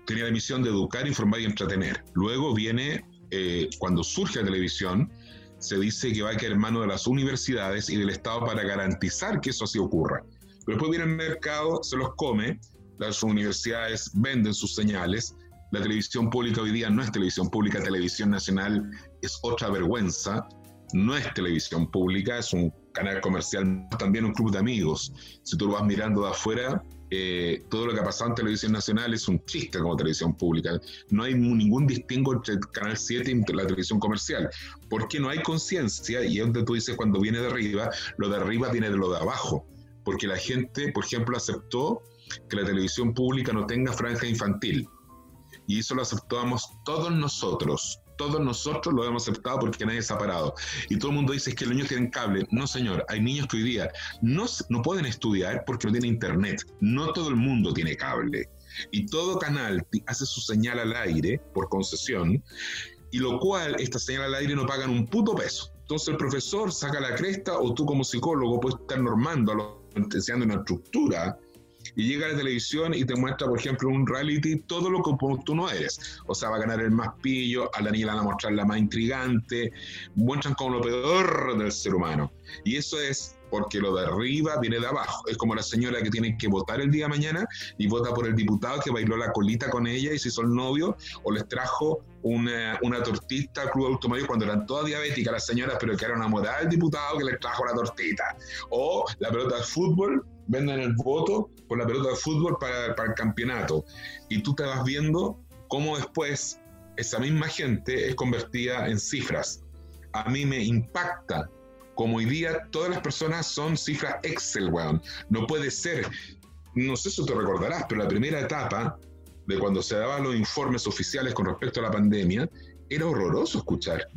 tenía la misión de educar, informar y entretener. Luego viene, eh, cuando surge la televisión, se dice que va a en manos de las universidades y del Estado para garantizar que eso así ocurra. Pero después viene el mercado, se los come, las universidades venden sus señales, la televisión pública hoy día no es televisión pública, televisión nacional es otra vergüenza, no es televisión pública, es un canal comercial, también un club de amigos. Si tú lo vas mirando de afuera, eh, todo lo que ha pasado en televisión nacional es un chiste como televisión pública. No hay ningún distingo entre Canal 7 y la televisión comercial, porque no hay conciencia, y es donde tú dices cuando viene de arriba, lo de arriba viene de lo de abajo, porque la gente, por ejemplo, aceptó que la televisión pública no tenga franja infantil, y eso lo aceptamos todos nosotros, todos nosotros lo hemos aceptado porque nadie se ha parado. Y todo el mundo dice que los niños tienen cable. No, señor, hay niños que hoy día no, no pueden estudiar porque no tienen internet. No todo el mundo tiene cable. Y todo canal hace su señal al aire por concesión, y lo cual esta señal al aire no pagan un puto peso. Entonces el profesor saca la cresta o tú como psicólogo puedes estar normando, enseñando una estructura y llega a la televisión y te muestra, por ejemplo, un reality, todo lo que tú no eres. O sea, va a ganar el más pillo, a la niña van a mostrar la más intrigante, muestran como lo peor del ser humano. Y eso es porque lo de arriba viene de abajo. Es como la señora que tiene que votar el día de mañana y vota por el diputado que bailó la colita con ella y se hizo el novio o les trajo una, una tortita al club automático cuando eran todas diabéticas las señoras, pero que era una moda del diputado que les trajo la tortita. O la pelota de fútbol venden el voto por la pelota de fútbol para, el campeonato. Y tú te vas viendo cómo después esa misma gente es convertida en cifras. A mí me impacta como hoy día todas las personas son cifras Excel, weón. No puede ser. No sé si te recordarás, pero la primera etapa de cuando se daban los informes oficiales con respecto a la pandemia, era horroroso escuchar.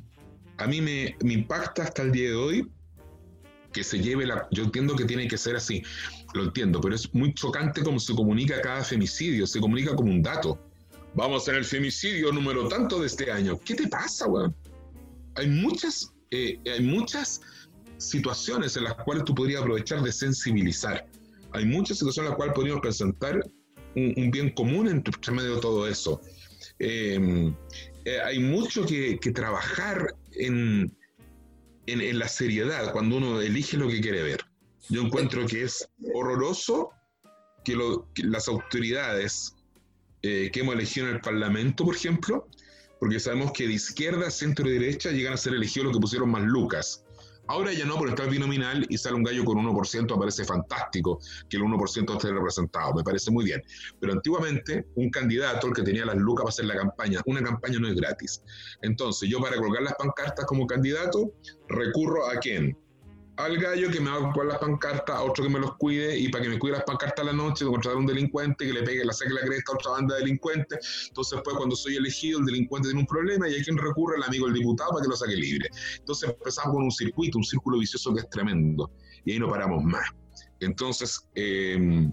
A mí me, me impacta hasta el día de hoy que se lleve la... Yo entiendo que tiene que ser así, lo entiendo, pero es muy chocante cómo se comunica cada femicidio, se comunica como un dato. Vamos en el femicidio número tanto de este año. ¿Qué te pasa, weón? Hay muchas, eh, hay muchas situaciones en las cuales tú podrías aprovechar de sensibilizar. Hay muchas situaciones en las cuales podríamos presentar un, bien común entre medio de todo eso. Em, eh, hay mucho que, trabajar en, en, la seriedad, cuando uno elige lo que quiere ver. Yo encuentro que es horroroso que, las autoridades eh, que hemos elegido en el Parlamento, por ejemplo, porque sabemos que de izquierda, centro y derecha llegan a ser elegidos los que pusieron más lucas. Ahora ya no, por estar binominal y sale un gallo con 1%, me parece fantástico que el 1% esté representado, me parece muy bien. Pero antiguamente, un candidato, el que tenía las lucas para hacer la campaña, una campaña no es gratis. Entonces, yo para colgar las pancartas como candidato, recurro a quién? Al gallo que me va a ocupar las pancartas, a otro que me los cuide y para que me cuide las pancartas a la noche, contratar a un delincuente que le pegue, la saque la cresta a otra banda de delincuentes. Entonces, pues, cuando soy elegido, el delincuente tiene un problema y hay quien recurre al amigo del diputado para que lo saque libre. Entonces, empezamos con un circuito, un círculo vicioso que es tremendo y ahí no paramos más. Entonces, em,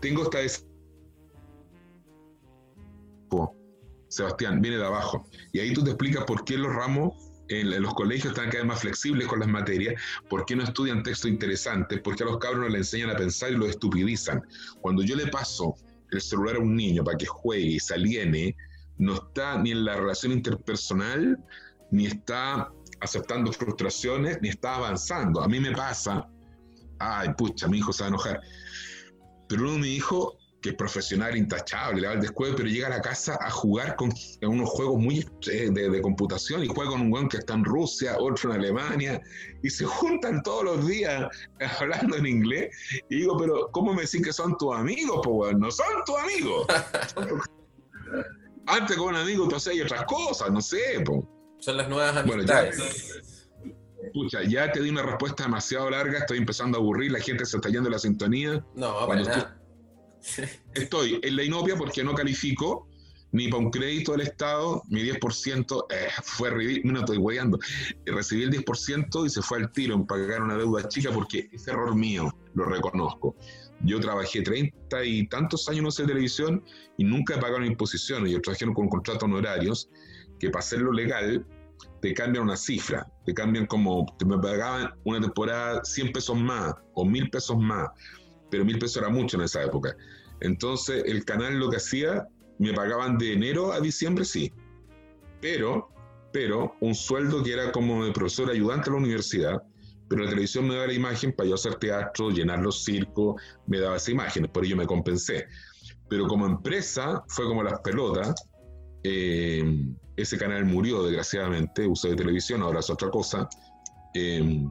tengo esta. Sebastián, viene de abajo. Y ahí tú te explicas por qué los ramos en, los colegios están cada vez más flexibles con las materias, ¿por qué no estudian textos interesantes? ¿Por qué a los cabros le enseñan a pensar y lo estupidizan? Cuando yo le paso el celular a un niño para que juegue y se aliene, no está ni en la relación interpersonal, ni está aceptando frustraciones, ni está avanzando. A mí me pasa, ay, pucha, mi hijo se va a enojar, pero uno de mis hijos que es profesional, intachable, le va al descuido, pero llega a la casa a jugar con unos juegos muy eh, de, computación y juega con un weón que está en Rusia, otro en Alemania, y se juntan todos los días hablando en inglés. Y digo, pero ¿cómo me decís que son tus amigos, po, No son tus amigos. Antes con un amigo tú hacías otras cosas, no sé, po. Son las nuevas amistades. Bueno, ya, ya te di una respuesta demasiado larga, estoy empezando a aburrir, la gente se está yendo la sintonía. No, para nada. Estoy en la inopia porque no califico ni para un crédito del Estado, mi 10% eh, fue ridículo, no estoy guayando, recibí el 10% y se fue al tiro en pagar una deuda chica porque es error mío, lo reconozco. Yo trabajé 30 y tantos años en televisión y nunca he pagado imposiciones. Yo trabajé con contratos honorarios que para hacerlo legal te cambian una cifra, te cambian como, te me pagaban una temporada 100 pesos más o 1000 pesos más pero mil pesos era mucho en esa época. Entonces el canal lo que hacía, me pagaban de enero a diciembre, sí, pero, pero un sueldo que era como de profesor ayudante a la universidad, pero la televisión me daba la imagen para yo hacer teatro, llenar los circos, me daba esa imagen, por ello me compensé. Pero como empresa fue como las pelotas, eh, ese canal murió desgraciadamente, uso de televisión, ahora es otra cosa. Eh,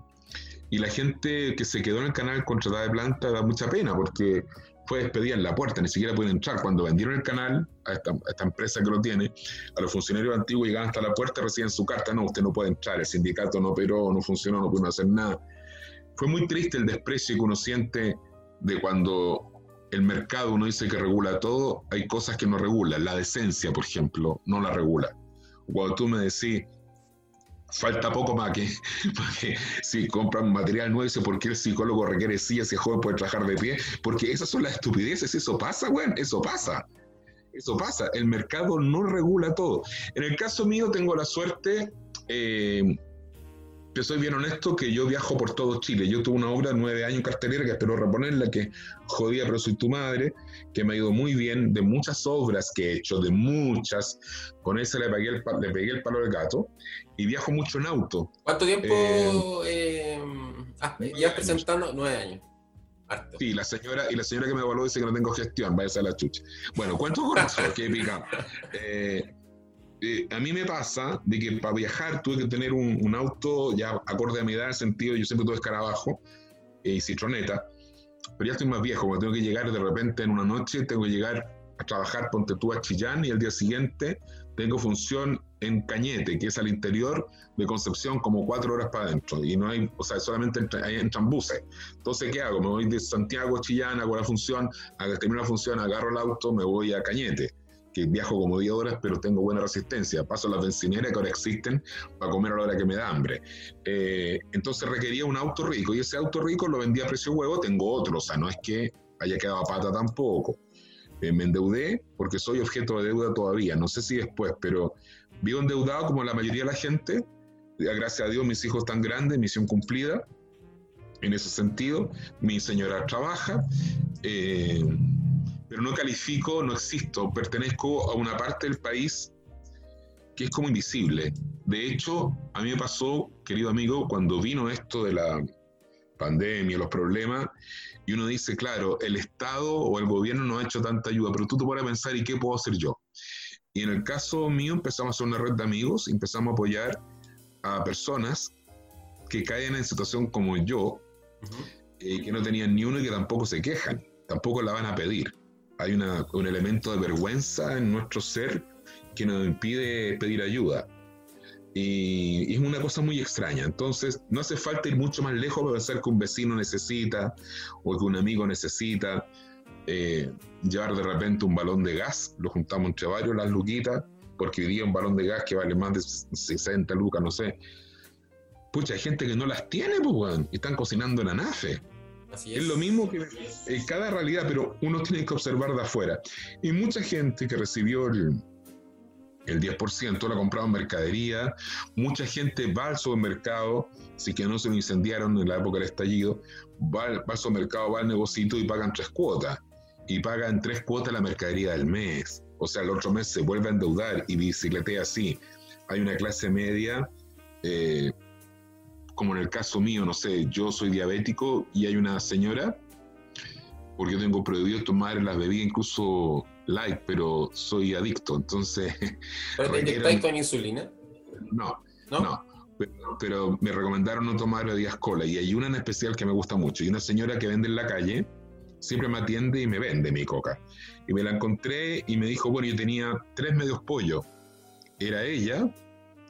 y la gente que se quedó en el canal contratada de planta da mucha pena porque fue despedida en la puerta, ni siquiera pueden entrar. Cuando vendieron el canal a esta, empresa que lo tiene, a los funcionarios antiguos llegaban hasta la puerta, reciben su carta, no, usted no puede entrar, el sindicato no operó, no funcionó, no pudo hacer nada. Fue muy triste el desprecio que uno siente de cuando el mercado uno dice que regula todo, hay cosas que no regula. La decencia, por ejemplo, no la regula. Cuando tú me decís, falta poco para que, si compran material nuevo, dice por qué el psicólogo requiere sillas y el joven puede trabajar de pie, porque esas son las estupideces, eso pasa, güey, eso pasa. Eso pasa, el mercado no regula todo. En el caso mío tengo la suerte, eh, yo soy bien honesto que yo viajo por todo Chile. Yo tuve una obra de nueve años en cartelera que espero reponerla, que jodía, pero soy tu madre, que me ha ido muy bien, de muchas obras que he hecho, de muchas. Con esa le, pegué el, le pegué el palo al gato y viajo mucho en auto. ¿Cuánto tiempo eh, eh, presentando? Nueve años. Sí, la señora, y la señora que me evaluó dice que no tengo gestión, vaya a la chucha. Bueno, cuento con eso, que pica. Eh, eh, a mí me pasa de que para viajar tuve que tener un, auto ya acorde a mi edad, en sentido, yo siempre tuve escarabajo y citroneta, pero ya estoy más viejo, cuando tengo que llegar de repente en una noche, tengo que llegar a trabajar, ponte tú a Chillán y al día siguiente tengo función en Cañete, que es al interior de Concepción, como cuatro horas para adentro. Y no hay, o sea, solamente hay entran buses. Entonces, ¿qué hago? Me voy de Santiago a Chillán, hago la función, a terminar la función, agarro el auto, me voy a Cañete que viajo como 10 horas, pero tengo buena resistencia. Paso las bencineras que ahora existen para comer a la hora que me da hambre. Eh, entonces requería un auto rico y ese auto rico lo vendía a precio huevo, tengo otro, o sea, no es que haya quedado a pata tampoco. Eh, me endeudé porque soy objeto de deuda todavía, no sé si después, pero vivo endeudado como la mayoría de la gente. Gracias a Dios mis hijos están grandes, misión cumplida. En ese sentido, mi señora trabaja. Eh, pero no califico, no existo, pertenezco a una parte del país que es como invisible. De hecho, a mí me pasó querido amigo, cuando vino esto de la pandemia, los problemas, y uno dice, claro, el Estado o el gobierno no ha hecho tanta ayuda, pero tú te pones a pensar, ¿y qué puedo hacer yo? Y en el caso mío empezamos a hacer una red de amigos, empezamos a apoyar a personas que caen en situación como yo, eh, que no tenían ni uno y que tampoco se quejan, tampoco la van a pedir. Hay una, un elemento de vergüenza en nuestro ser que nos impide pedir ayuda. Y, es una cosa muy extraña. Entonces, no hace falta ir mucho más lejos para pensar que un vecino necesita o que un amigo necesita eh, llevar de repente un balón de gas. Lo juntamos entre varios, las luquitas, porque hoy día un balón de gas que vale más de 60 lucas, no sé. Pucha, hay gente que no las tiene, pues, y están cocinando en anafe. Así es. es. lo mismo que en cada realidad, pero uno tiene que observar de afuera. Y mucha gente que recibió el, el 10% lo ha comprado en mercadería. Mucha gente va al supermercado, si que no se lo incendiaron en la época del estallido, va, al supermercado, va al negocito y pagan tres cuotas. Y pagan tres cuotas la mercadería del mes. O sea, el otro mes se vuelve a endeudar y bicicletea así. Hay una clase media, eh, como en el caso mío, no sé, yo soy diabético y hay una señora, porque tengo prohibido tomar las bebidas incluso light, pero soy adicto, entonces... ¿Pero te inyectáis con insulina? No, no. pero, me recomendaron no tomar bebidas cola y hay una en especial que me gusta mucho y una señora que vende en la calle siempre me atiende y me vende mi coca. Y me la encontré y me dijo, bueno, yo tenía tres medios pollos. Era ella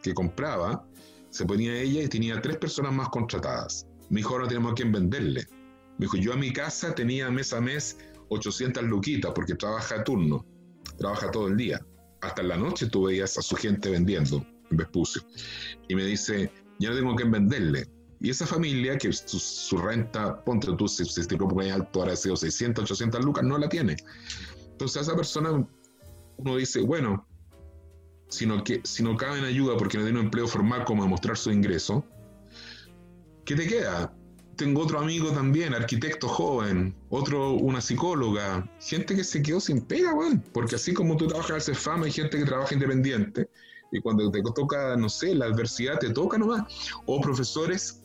que compraba, se ponía ella y tenía tres personas más contratadas. Me dijo, ahora tenemos a quien venderle. Me dijo, yo a mi casa tenía mes a mes 800 luquitas porque trabaja a turno, trabaja todo el día. Hasta en la noche tú veías a su gente vendiendo en Vespucio. Y me dice, ya no tengo que venderle. Y esa familia, que su, renta, ponte tú, si, si te propone alto, ahora sido 600, 800 lucas, no la tiene. Entonces a esa persona uno dice, bueno, si no, que, si no cabe en ayuda porque no tiene un empleo formal como demostrar su ingreso, ¿qué te queda? tengo otro amigo también, arquitecto joven, otro, una psicóloga, gente que se quedó sin pega, weón, porque así como tú trabajas en CEFAM, hay gente que trabaja independiente, y cuando te toca, no sé, la adversidad te toca nomás, o profesores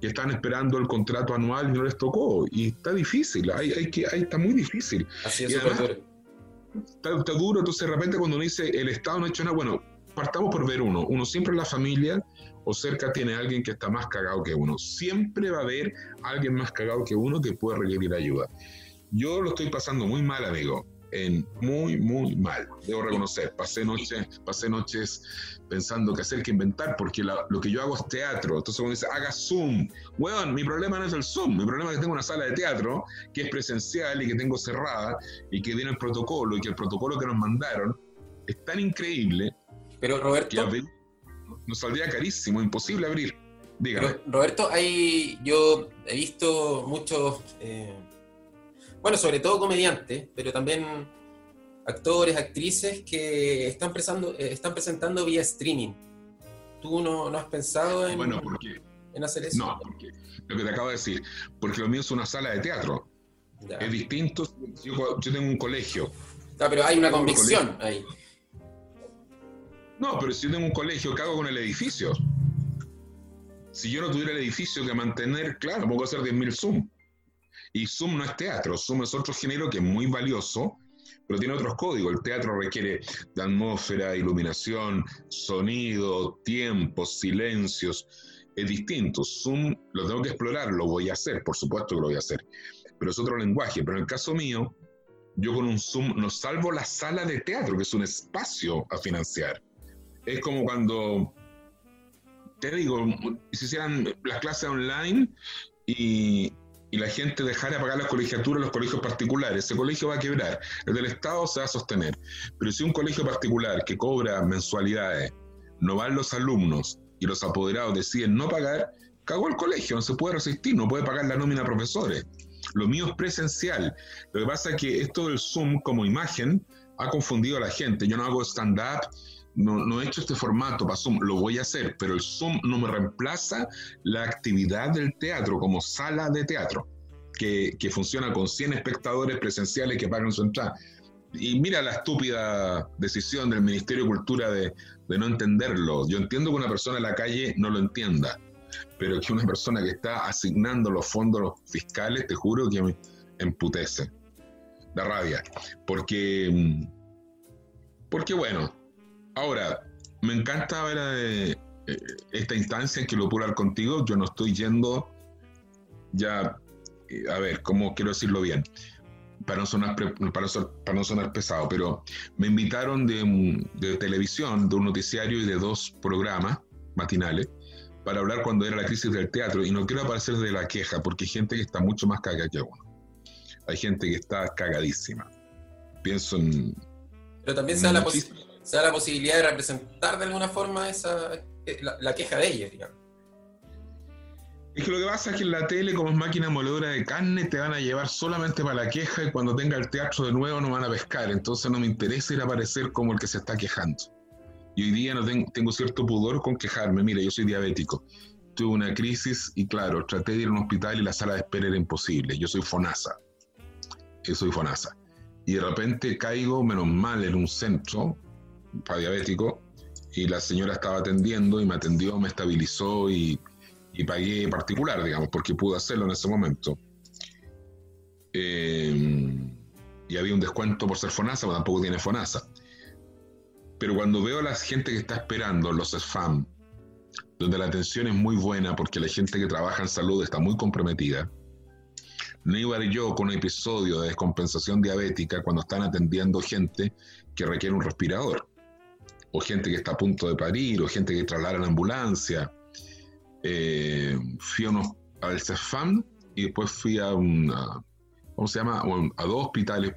que están esperando el contrato anual y no les tocó, y está difícil, hay, hay que, hay, está muy difícil. Así es, está, está, duro, entonces de repente cuando uno dice, el Estado no ha hecho nada, bueno, partamos por ver uno, uno siempre en la familia o cerca tiene alguien que está más cagado que uno. Siempre va a haber alguien más cagado que uno que puede requerir ayuda. Yo lo estoy pasando muy mal, amigo. En muy, muy mal. Debo reconocer. Pasé noches, pasé noches pensando qué hacer, qué inventar, porque lo que yo hago es teatro. Entonces, cuando dice, haga Zoom, weón, mi problema no es el Zoom. Mi problema es que tengo una sala de teatro que es presencial y que tengo cerrada y que tiene el protocolo y que el protocolo que nos mandaron es tan increíble. Pero, Roberto nos saldría carísimo, imposible abrir. Dígame. Roberto, hay, yo he visto muchos, eh, bueno, sobre todo comediantes, pero también actores, actrices que están, presentando, eh, están presentando vía streaming. ¿Tú no, no has pensado en, bueno, porque, en hacer eso? No, porque lo que te acabo de decir, porque lo mío es una sala de teatro. Es distinto, yo, yo, tengo un colegio. Ah, pero hay una convicción ahí. No, pero si yo tengo un colegio, ¿qué hago con el edificio? Si yo no tuviera el edificio que mantener, claro, puedo hacer 10.000 Zoom. Y Zoom no es teatro, Zoom es otro género que es muy valioso, pero tiene otros códigos. El teatro requiere de atmósfera, iluminación, sonido, tiempos, silencios. Es distinto. Zoom lo tengo que explorar, lo voy a hacer, por supuesto que lo voy a hacer. Pero es otro lenguaje. Pero en el caso mío, yo con un Zoom no salvo la sala de teatro, que es un espacio a financiar es como cuando, te digo, si hicieran las clases online y, la gente dejara de pagar las colegiaturas los colegios particulares, ese colegio va a quebrar. El del Estado se va a sostener. Pero si un colegio particular que cobra mensualidades, no van los alumnos y los apoderados deciden no pagar, cagó el colegio, no se puede resistir, no puede pagar la nómina a profesores. Lo mío es presencial. Lo que pasa es que esto del Zoom como imagen ha confundido a la gente. Yo no hago stand-up no, he hecho este formato para Zoom, lo voy a hacer, pero el Zoom no me reemplaza la actividad del teatro como sala de teatro, que, funciona con 100 espectadores presenciales que pagan su entrada. Y mira la estúpida decisión del Ministerio de Cultura de, no entenderlo. Yo entiendo que una persona en la calle no lo entienda, pero que una persona que está asignando los fondos fiscales, te juro que me emputece, da rabia, porque, mm, porque bueno, ahora, me encanta ver eh, eh, esta instancia en que lo puedo hablar contigo, yo no estoy yendo ya, eh, a ver, ¿cómo quiero decirlo bien? Para no, sonar, para, para no sonar pesado, pero me invitaron de, de televisión, de un noticiario y de dos programas matinales, para hablar cuando era la crisis del teatro y no quiero aparecer de la queja porque hay gente que está mucho más cagada que uno. Hay gente que está cagadísima. Pienso en... Pero también se da, la, la, posibilidad de representar de alguna forma esa, eh, la, queja de ellos, digamos. Es que lo que pasa es que en la tele, como es máquina moledora de carne, te van a llevar solamente para la queja y cuando tenga el teatro de nuevo no van a pescar. Entonces no me interesa ir a aparecer como el que se está quejando. Y hoy día no tengo, cierto pudor con quejarme. Mira, yo soy diabético. Tuve una crisis y claro, traté de ir a un hospital y la sala de espera era imposible. Yo soy FONASA. Yo soy FONASA. Y de repente caigo, menos mal, en un centro diabético y la señora estaba atendiendo y me atendió, me estabilizó y, y pagué particular, digamos, porque pude hacerlo en ese momento. Eh, y había un descuento por ser FONASA, pero tampoco tiene FONASA. Pero cuando veo a la gente que está esperando los SFAM, donde la atención es muy buena porque la gente que trabaja en salud está muy comprometida, no iba yo con un episodio de descompensación diabética cuando están atendiendo gente que requiere un respirador, o gente que está a punto de parir, o gente que traslada en ambulancia. Eh, fui a unos, al CEFAM y después fui a, una, ¿cómo se llama? a dos hospitales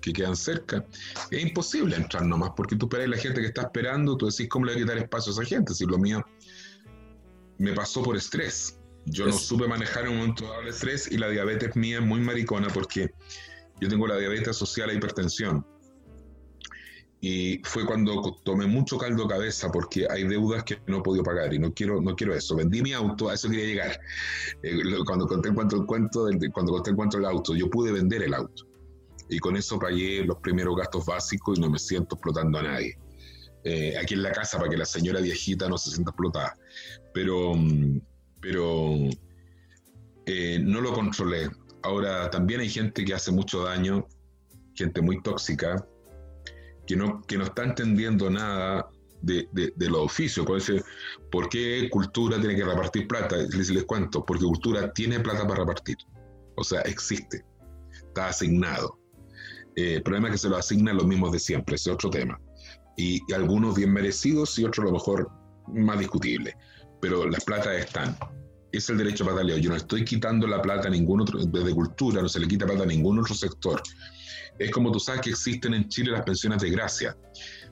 que quedan cerca, es imposible entrar nomás, porque tú esperas la gente que está esperando, tú decís, ¿cómo le voy a quitar espacio a esa gente? Si lo mío me pasó por estrés. Yo no supe manejar en un momento dado el estrés y la diabetes mía es muy maricona porque yo tengo la diabetes asociada a la hipertensión. Y fue cuando tomé mucho caldo cabeza porque hay deudas que no he podido pagar y no quiero, no quiero eso. Vendí mi auto, a eso quería llegar. Eh, cuando conté el cuento, el cuento del, cuando conté el cuento del auto, yo pude vender el auto y con eso pagué los primeros gastos básicos y no me siento explotando a nadie. Eh, aquí en la casa para que la señora viejita no se sienta explotada. Pero, mm, pero eh, no lo controlé. Ahora, también hay gente que hace mucho daño, gente muy tóxica, que no, que no está entendiendo nada de, de, de los oficios. ¿Por qué cultura tiene que repartir plata? Les, les cuento, porque cultura tiene plata para repartir. O sea, existe, está asignado. Eh, el problema es que se lo asignan los mismos de siempre, ese es otro tema. Y, algunos bien merecidos y otros a lo mejor más discutibles. Pero las platas están. Es el derecho pataleo. Yo no estoy quitando la plata a ningún otro, desde cultura, no se le quita plata a ningún otro sector. Es como tú sabes que existen en Chile las pensiones de gracia.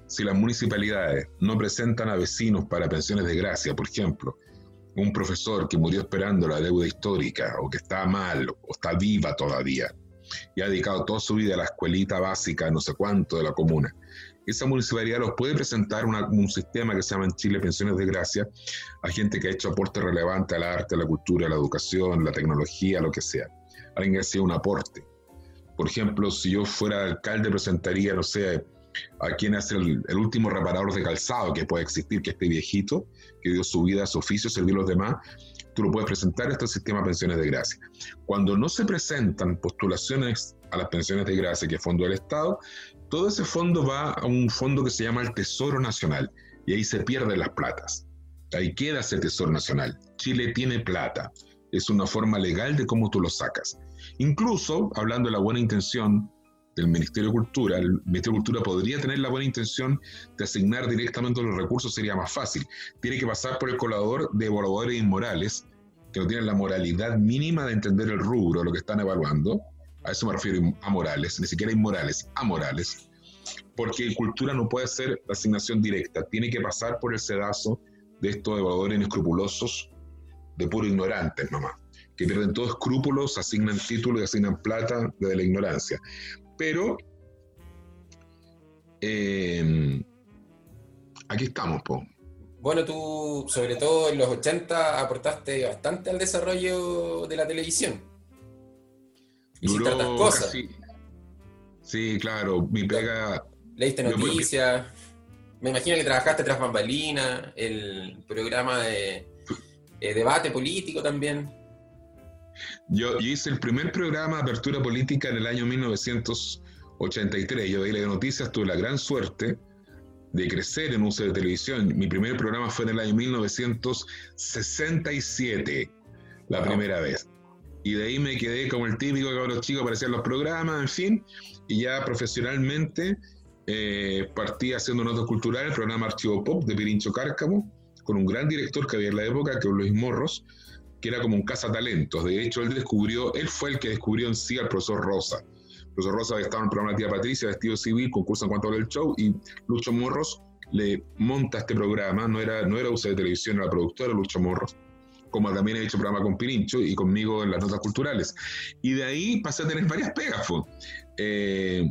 Si las municipalidades no presentan a vecinos para pensiones de gracia, por ejemplo, un profesor que murió esperando la deuda histórica o que está mal o está viva todavía, y ha dedicado toda su vida a la escuelita básica, no sé cuánto, de la comuna. Esa municipalidad los puede presentar un sistema que se llama en Chile Pensiones de Gracia a gente que ha hecho aporte relevante al arte, a la cultura, a la educación, la tecnología, lo que sea. Alguien ha sido un aporte. Por ejemplo, si yo fuera alcalde, presentaría, no sé, a quien es el, último reparador de calzado que puede existir, que esté viejito, que dio su vida a su oficio, servir a los demás, tú lo puedes presentar este sistema de pensiones de gracia. Cuando no se presentan postulaciones a las pensiones de gracia, que es fondo del Estado, todo ese fondo va a un fondo que se llama el Tesoro Nacional y ahí se pierden las platas. Ahí queda ese Tesoro Nacional. Chile tiene plata. Es una forma legal de cómo tú lo sacas. Incluso, hablando de la buena intención del Ministerio de Cultura, el Ministerio de Cultura podría tener la buena intención de asignar directamente los recursos, sería más fácil. Tiene que pasar por el colador de evaluadores inmorales, que no tienen la moralidad mínima de entender el rubro, lo que están evaluando. A eso me refiero a morales, ni siquiera inmorales, a morales. Porque cultura no puede ser la asignación directa, tiene que pasar por el sedazo de estos evaluadores inescrupulosos, de puro ignorantes nomás que pierden todos escrúpulos, asignan títulos y asignan plata desde la ignorancia. Pero em, aquí estamos, po. Bueno, tú, sobre todo en los 80, aportaste bastante al desarrollo de la televisión. Hiciste tantas cosas. Sí, claro, mi pega. Leíste noticias. Me imagino que trabajaste tras bambalina, el programa de eh, debate político también. Yo, hice el primer programa apertura política en el año 1983. Yo de noticias, tuve la gran suerte de crecer en un uso de televisión. Mi primer programa fue en el año 1967, la primera vez. Y de ahí me quedé como el típico que los chicos aparecían los programas, en fin. Y ya profesionalmente eh, partí haciendo notas culturales, el programa Archivo Pop de Pirincho Cárcamo, con un gran director que había en la época, que es Luis Morros, que era como un cazatalentos. De hecho, él descubrió, él fue el que descubrió en sí al profesor Rosa. El profesor Rosa estaba en el programa de Tía Patricia, vestido civil, concurso en cuanto al show, y Lucho Morros le monta este programa, no era, no era de televisión, era productora Lucho Morros, como también he hecho programa con Pirincho y conmigo en las notas culturales. Y de ahí pasé a tener varias pegas. Eh,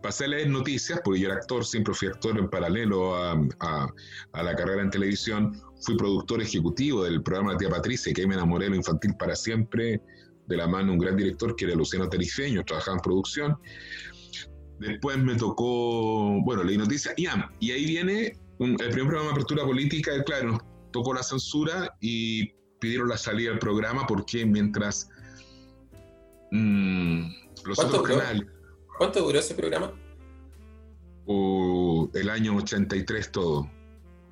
pasé a leer noticias, porque yo era actor, siempre fui actor en paralelo a, a, la carrera en televisión. Fui productor ejecutivo del programa Tía Patricia, que me enamoré de lo infantil para siempre, de la mano de un gran director que era Luciano Terifeño, trabajaba en producción. Después me tocó, bueno, leí noticias, y, y ahí viene el primer programa de apertura política, claro, nos tocó la censura y pidieron la salida del programa porque mientras mmm, los otros canales ¿Cuánto duró ese programa? el año 83 todo.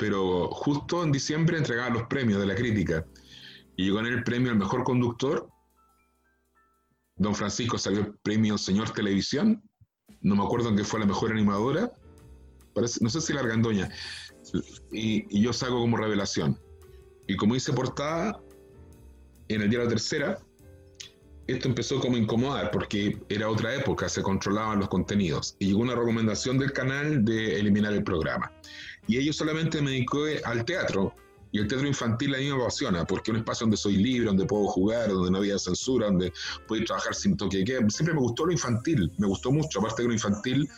Pero justo en diciembre entregaban los premios de la crítica. Y llegó en el premio al mejor conductor. Don Francisco salió el premio Señor Televisión. No me acuerdo en qué fue la mejor animadora. no sé si la Argandoña. Y, y yo salgo como revelación. Y como hice portada, en el día de la tercera, esto empezó como a incomodar porque era otra época, se controlaban los contenidos y llegó una recomendación del canal de eliminar el programa. Y ellos solamente me dedicó al teatro y el teatro infantil a mí me apasiona porque es un espacio donde soy libre, donde puedo jugar, donde no había censura, donde puedo trabajar sin toque de Siempre me gustó lo infantil, me gustó mucho, aparte de lo infantil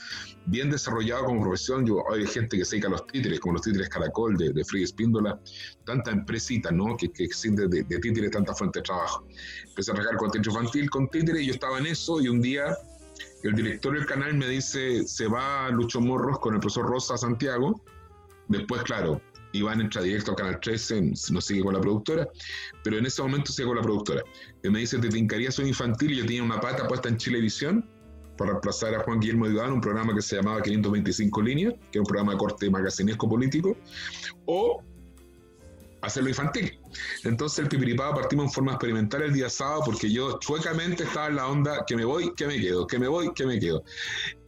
bien desarrollado como profesión. Yo, hay gente que se dedica a los títeres, como los títeres Caracol de, de Free Espíndola, tanta empresita, ¿no? Que, que existe de, de, títeres, tanta fuente de trabajo. Empecé a trabajar con teatro infantil, con títeres, y yo estaba en eso, y un día el director del canal me dice, se va Lucho Morros con el profesor Rosa Santiago. Después, claro, Iván entra directo al Canal 13, no sigue con la productora, pero en ese momento sigue con la productora. Y me dice, te tincaría soy infantil y yo tenía una pata puesta en Chilevisión para reemplazar a Juan Guillermo Iván, un programa que se llamaba 525 líneas, que es un programa de corte magacinesco político, o hacerlo infantil. Entonces el pipiripado partimos en forma experimental el día sábado porque yo chuecamente estaba en la onda que me voy, que me quedo, que me voy, que me quedo.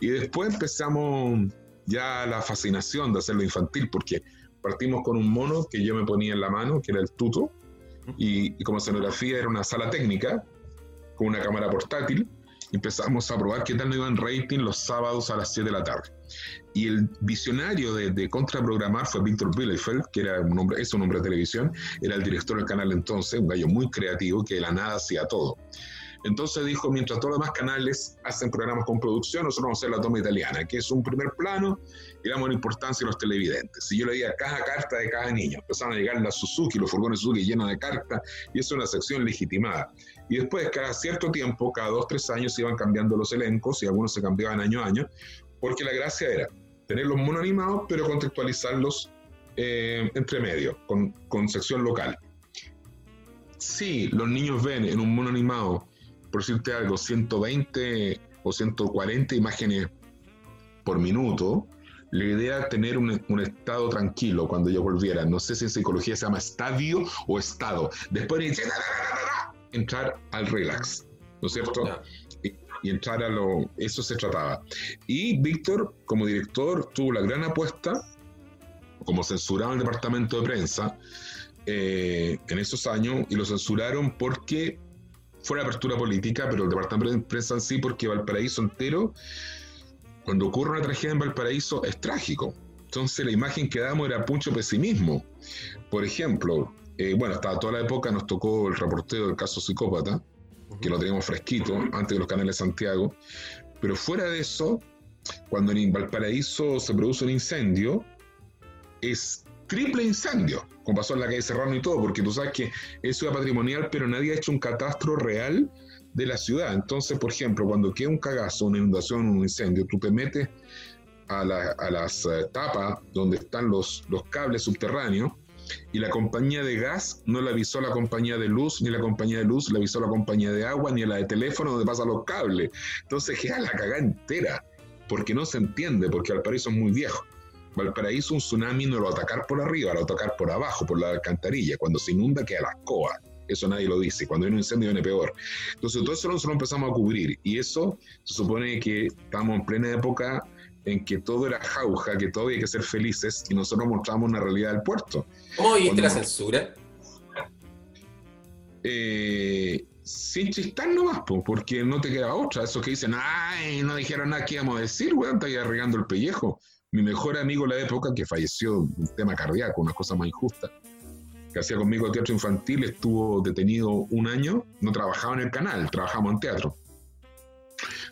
Y después empezamos ya la fascinación de hacerlo infantil porque partimos con un mono que yo me ponía en la mano, que era el tuto, y, como escenografía era una sala técnica con una cámara portátil. Empezamos a probar qué tal nos iban rating los sábados a las 7 de la tarde. Y el visionario de, de contraprogramar fue Víctor Bielefeld, que era un hombre, es un hombre de televisión, era el director del canal entonces, un gallo muy creativo que de la nada hacía todo. Entonces dijo, mientras todos los demás canales hacen programas con producción, nosotros vamos a hacer la toma italiana, que es un primer plano y damos la importancia a los televidentes. Si yo leía cada carta de cada niño, empezaron a llegar las Suzuki, los furgones Suzuki llenos de cartas, y eso es una sección legitimada. Y después, cada cierto tiempo, cada dos, tres años, se iban cambiando los elencos y algunos se cambiaban año a año, porque la gracia era tenerlos mono animados, pero contextualizarlos eh, entre medio, con, con sección local. Si los niños ven en un mono animado por decirte algo, 120 o 140 imágenes por minuto, la idea es tener un, estado tranquilo cuando yo volviera. No sé si en psicología se llama estadio o estado. Después entrar al relax, ¿no es cierto? Y, entrar a lo... Eso se trataba. Y Víctor, como director, tuvo la gran apuesta, como censuraba el departamento de prensa, eh, en esos años, y lo censuraron porque fue la apertura política, pero el departamento de prensa en sí, porque Valparaíso entero, cuando ocurre una tragedia en Valparaíso, es trágico. Entonces la imagen que damos era mucho pesimismo. Por ejemplo, eh, bueno, hasta toda la época nos tocó el reporteo del caso psicópata, que lo teníamos fresquito antes de los canales de Santiago, pero fuera de eso, cuando en Valparaíso se produce un incendio, es triple incendio, como pasó en la calle Serrano y todo, porque tú sabes que es ciudad patrimonial, pero nadie ha hecho un catastro real de la ciudad. Entonces, por ejemplo, cuando queda un cagazo, una inundación, un incendio, tú te metes a, las eh, tapas donde están los, cables subterráneos y la compañía de gas no le avisó a la compañía de luz, ni la compañía de luz le avisó a la compañía de agua, ni a la de teléfono donde pasan los cables. Entonces queda la cagada entera, porque no se entiende, porque Valparaíso es muy viejo. Valparaíso un tsunami no lo va a atacar por arriba, lo va a atacar por abajo, por la alcantarilla. Cuando se inunda queda la coa. Eso nadie lo dice. Cuando viene un incendio viene peor. Entonces todo eso nosotros empezamos a cubrir. Y eso se supone que estamos en plena época en que todo era jauja, que todo había que ser felices y nosotros mostramos una realidad del puerto. ¿Cómo viste la censura? Eh, sin chistar nomás, porque no te queda otra. Esos que dicen, ay, no dijeron nada que íbamos a decir, weón, está ahí arregando el pellejo. Mi mejor amigo de la época, que falleció un tema cardíaco, una cosa más injusta, que hacía conmigo teatro infantil, estuvo detenido un año, no trabajaba en el canal, trabajamos en teatro.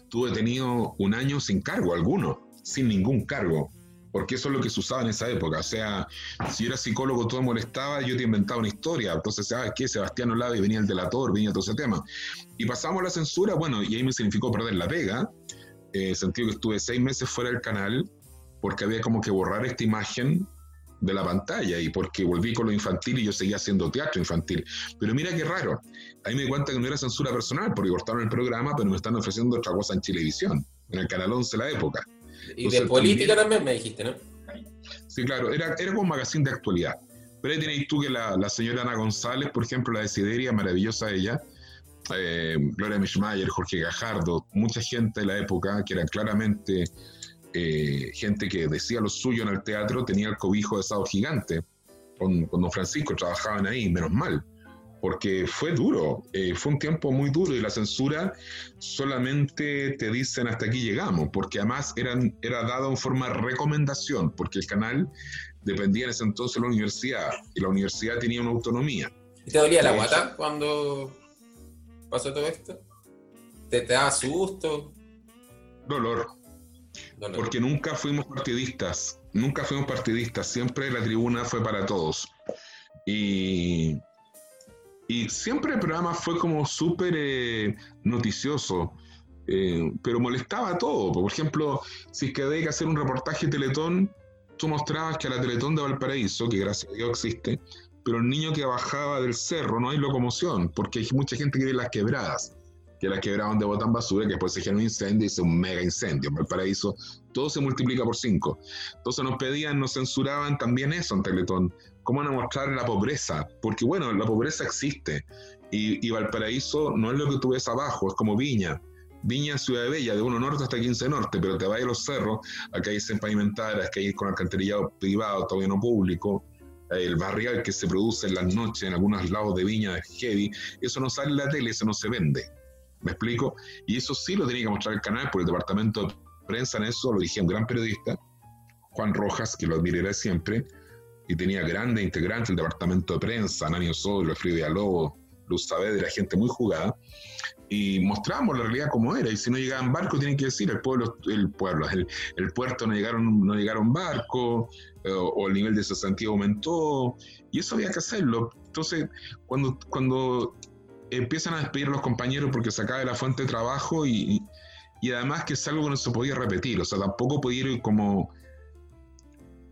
Estuvo detenido un año sin cargo alguno sin ningún cargo, porque eso es lo que se usaba en esa época. O sea, si era psicólogo, todo molestaba, yo te inventaba una historia. Entonces, ¿sabes qué? Sebastián Olavi venía el delator, venía todo ese tema. Y pasamos la censura, bueno, y ahí me significó perder la pega. Eh, sentido que estuve seis meses fuera del canal, porque había como que borrar esta imagen de la pantalla y porque volví con lo infantil y yo seguía haciendo teatro infantil. Pero mira qué raro, ahí me di cuenta que no era censura personal porque cortaron el programa, pero me están ofreciendo otra cosa en Chilevisión, en el Canal 11 de la época. Y de política también, me dijiste, ¿no? Sí, claro, era, era como un magazine de actualidad. Pero ahí tenéis tú que la, la, señora Ana González, por ejemplo, la de Sideria, maravillosa ella, eh, Gloria Mischmayer, Jorge Gajardo, mucha gente de la época que eran claramente eh, gente que decía lo suyo en el teatro, tenía el cobijo de Sado Gigante. Con, con don Francisco trabajaban ahí, menos mal porque fue duro, eh, fue un tiempo muy duro y la censura solamente te dicen hasta aquí llegamos, porque además eran, era dado en forma de recomendación, porque el canal dependía en ese entonces de la universidad y la universidad tenía una autonomía. ¿Y te dolía la guata cuando pasó todo esto? ¿Te, te daba susto? Dolor. Porque nunca fuimos partidistas, nunca fuimos partidistas, siempre la tribuna fue para todos. Y y siempre el programa fue como súper eh, noticioso, eh, pero molestaba todo. Por ejemplo, si es que había que hacer un reportaje Teletón, tú mostrabas que a la Teletón de Valparaíso, que gracias a Dios existe, pero el niño que bajaba del cerro no hay locomoción, porque hay mucha gente que ve las quebradas, que las quebradas donde botan basura, que después se genera un incendio y se un mega incendio. En Valparaíso todo se multiplica por cinco. Entonces nos pedían, nos censuraban también eso en Teletón cómo van a mostrar la pobreza, porque bueno, la pobreza existe y, Valparaíso no es lo que tú ves abajo, es como Viña. Viña Ciudad Bella, de 1 norte hasta 15 norte, pero te vas a los cerros, acá hay sin pavimentadas, que hay con alcantarillado privado, todavía no público, el barrial que se produce en las noches en algunos lados de Viña es heavy, eso no sale en la tele, eso no se vende. ¿Me explico? Y eso sí lo tenía que mostrar el canal, por el departamento de prensa en eso, lo dije un gran periodista, Juan Rojas, que lo admiraré siempre, y tenía grandes integrantes el departamento de prensa, Nanio Solo, Frida Lobo, Luz Saavedra, gente muy jugada, y mostramos la realidad como era, y si no llegaban barcos, tienen que decir, el pueblo, el pueblo, el, el puerto no llegaron, no llegaron barcos, eh, o, el nivel de cesantía aumentó, y eso había que hacerlo. Entonces, cuando, cuando empiezan a despedir a los compañeros porque se acaba la fuente de trabajo y, y además que es algo que no se podía repetir, o sea, tampoco podía ir como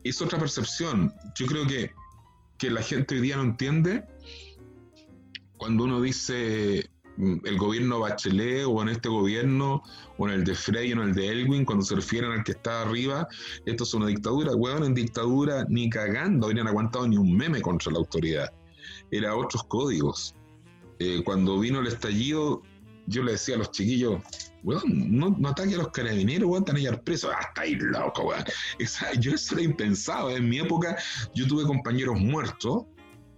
es otra percepción. Yo creo que, que la gente hoy día no entiende cuando uno dice mm, el gobierno Bachelet o en este gobierno o en el de Frey o en el de Elwin, cuando se refieren al que está arriba, esto es una dictadura. Huevón, en dictadura ni cagando habrían aguantado ni un meme contra la autoridad. Era otros códigos. Eh, cuando vino el estallido, yo le decía a los chiquillos, weón, no, no ataque a los carabineros, weón, están allá presos, ah, está ahí loco, weón. yo eso era impensado, en mi época yo tuve compañeros muertos,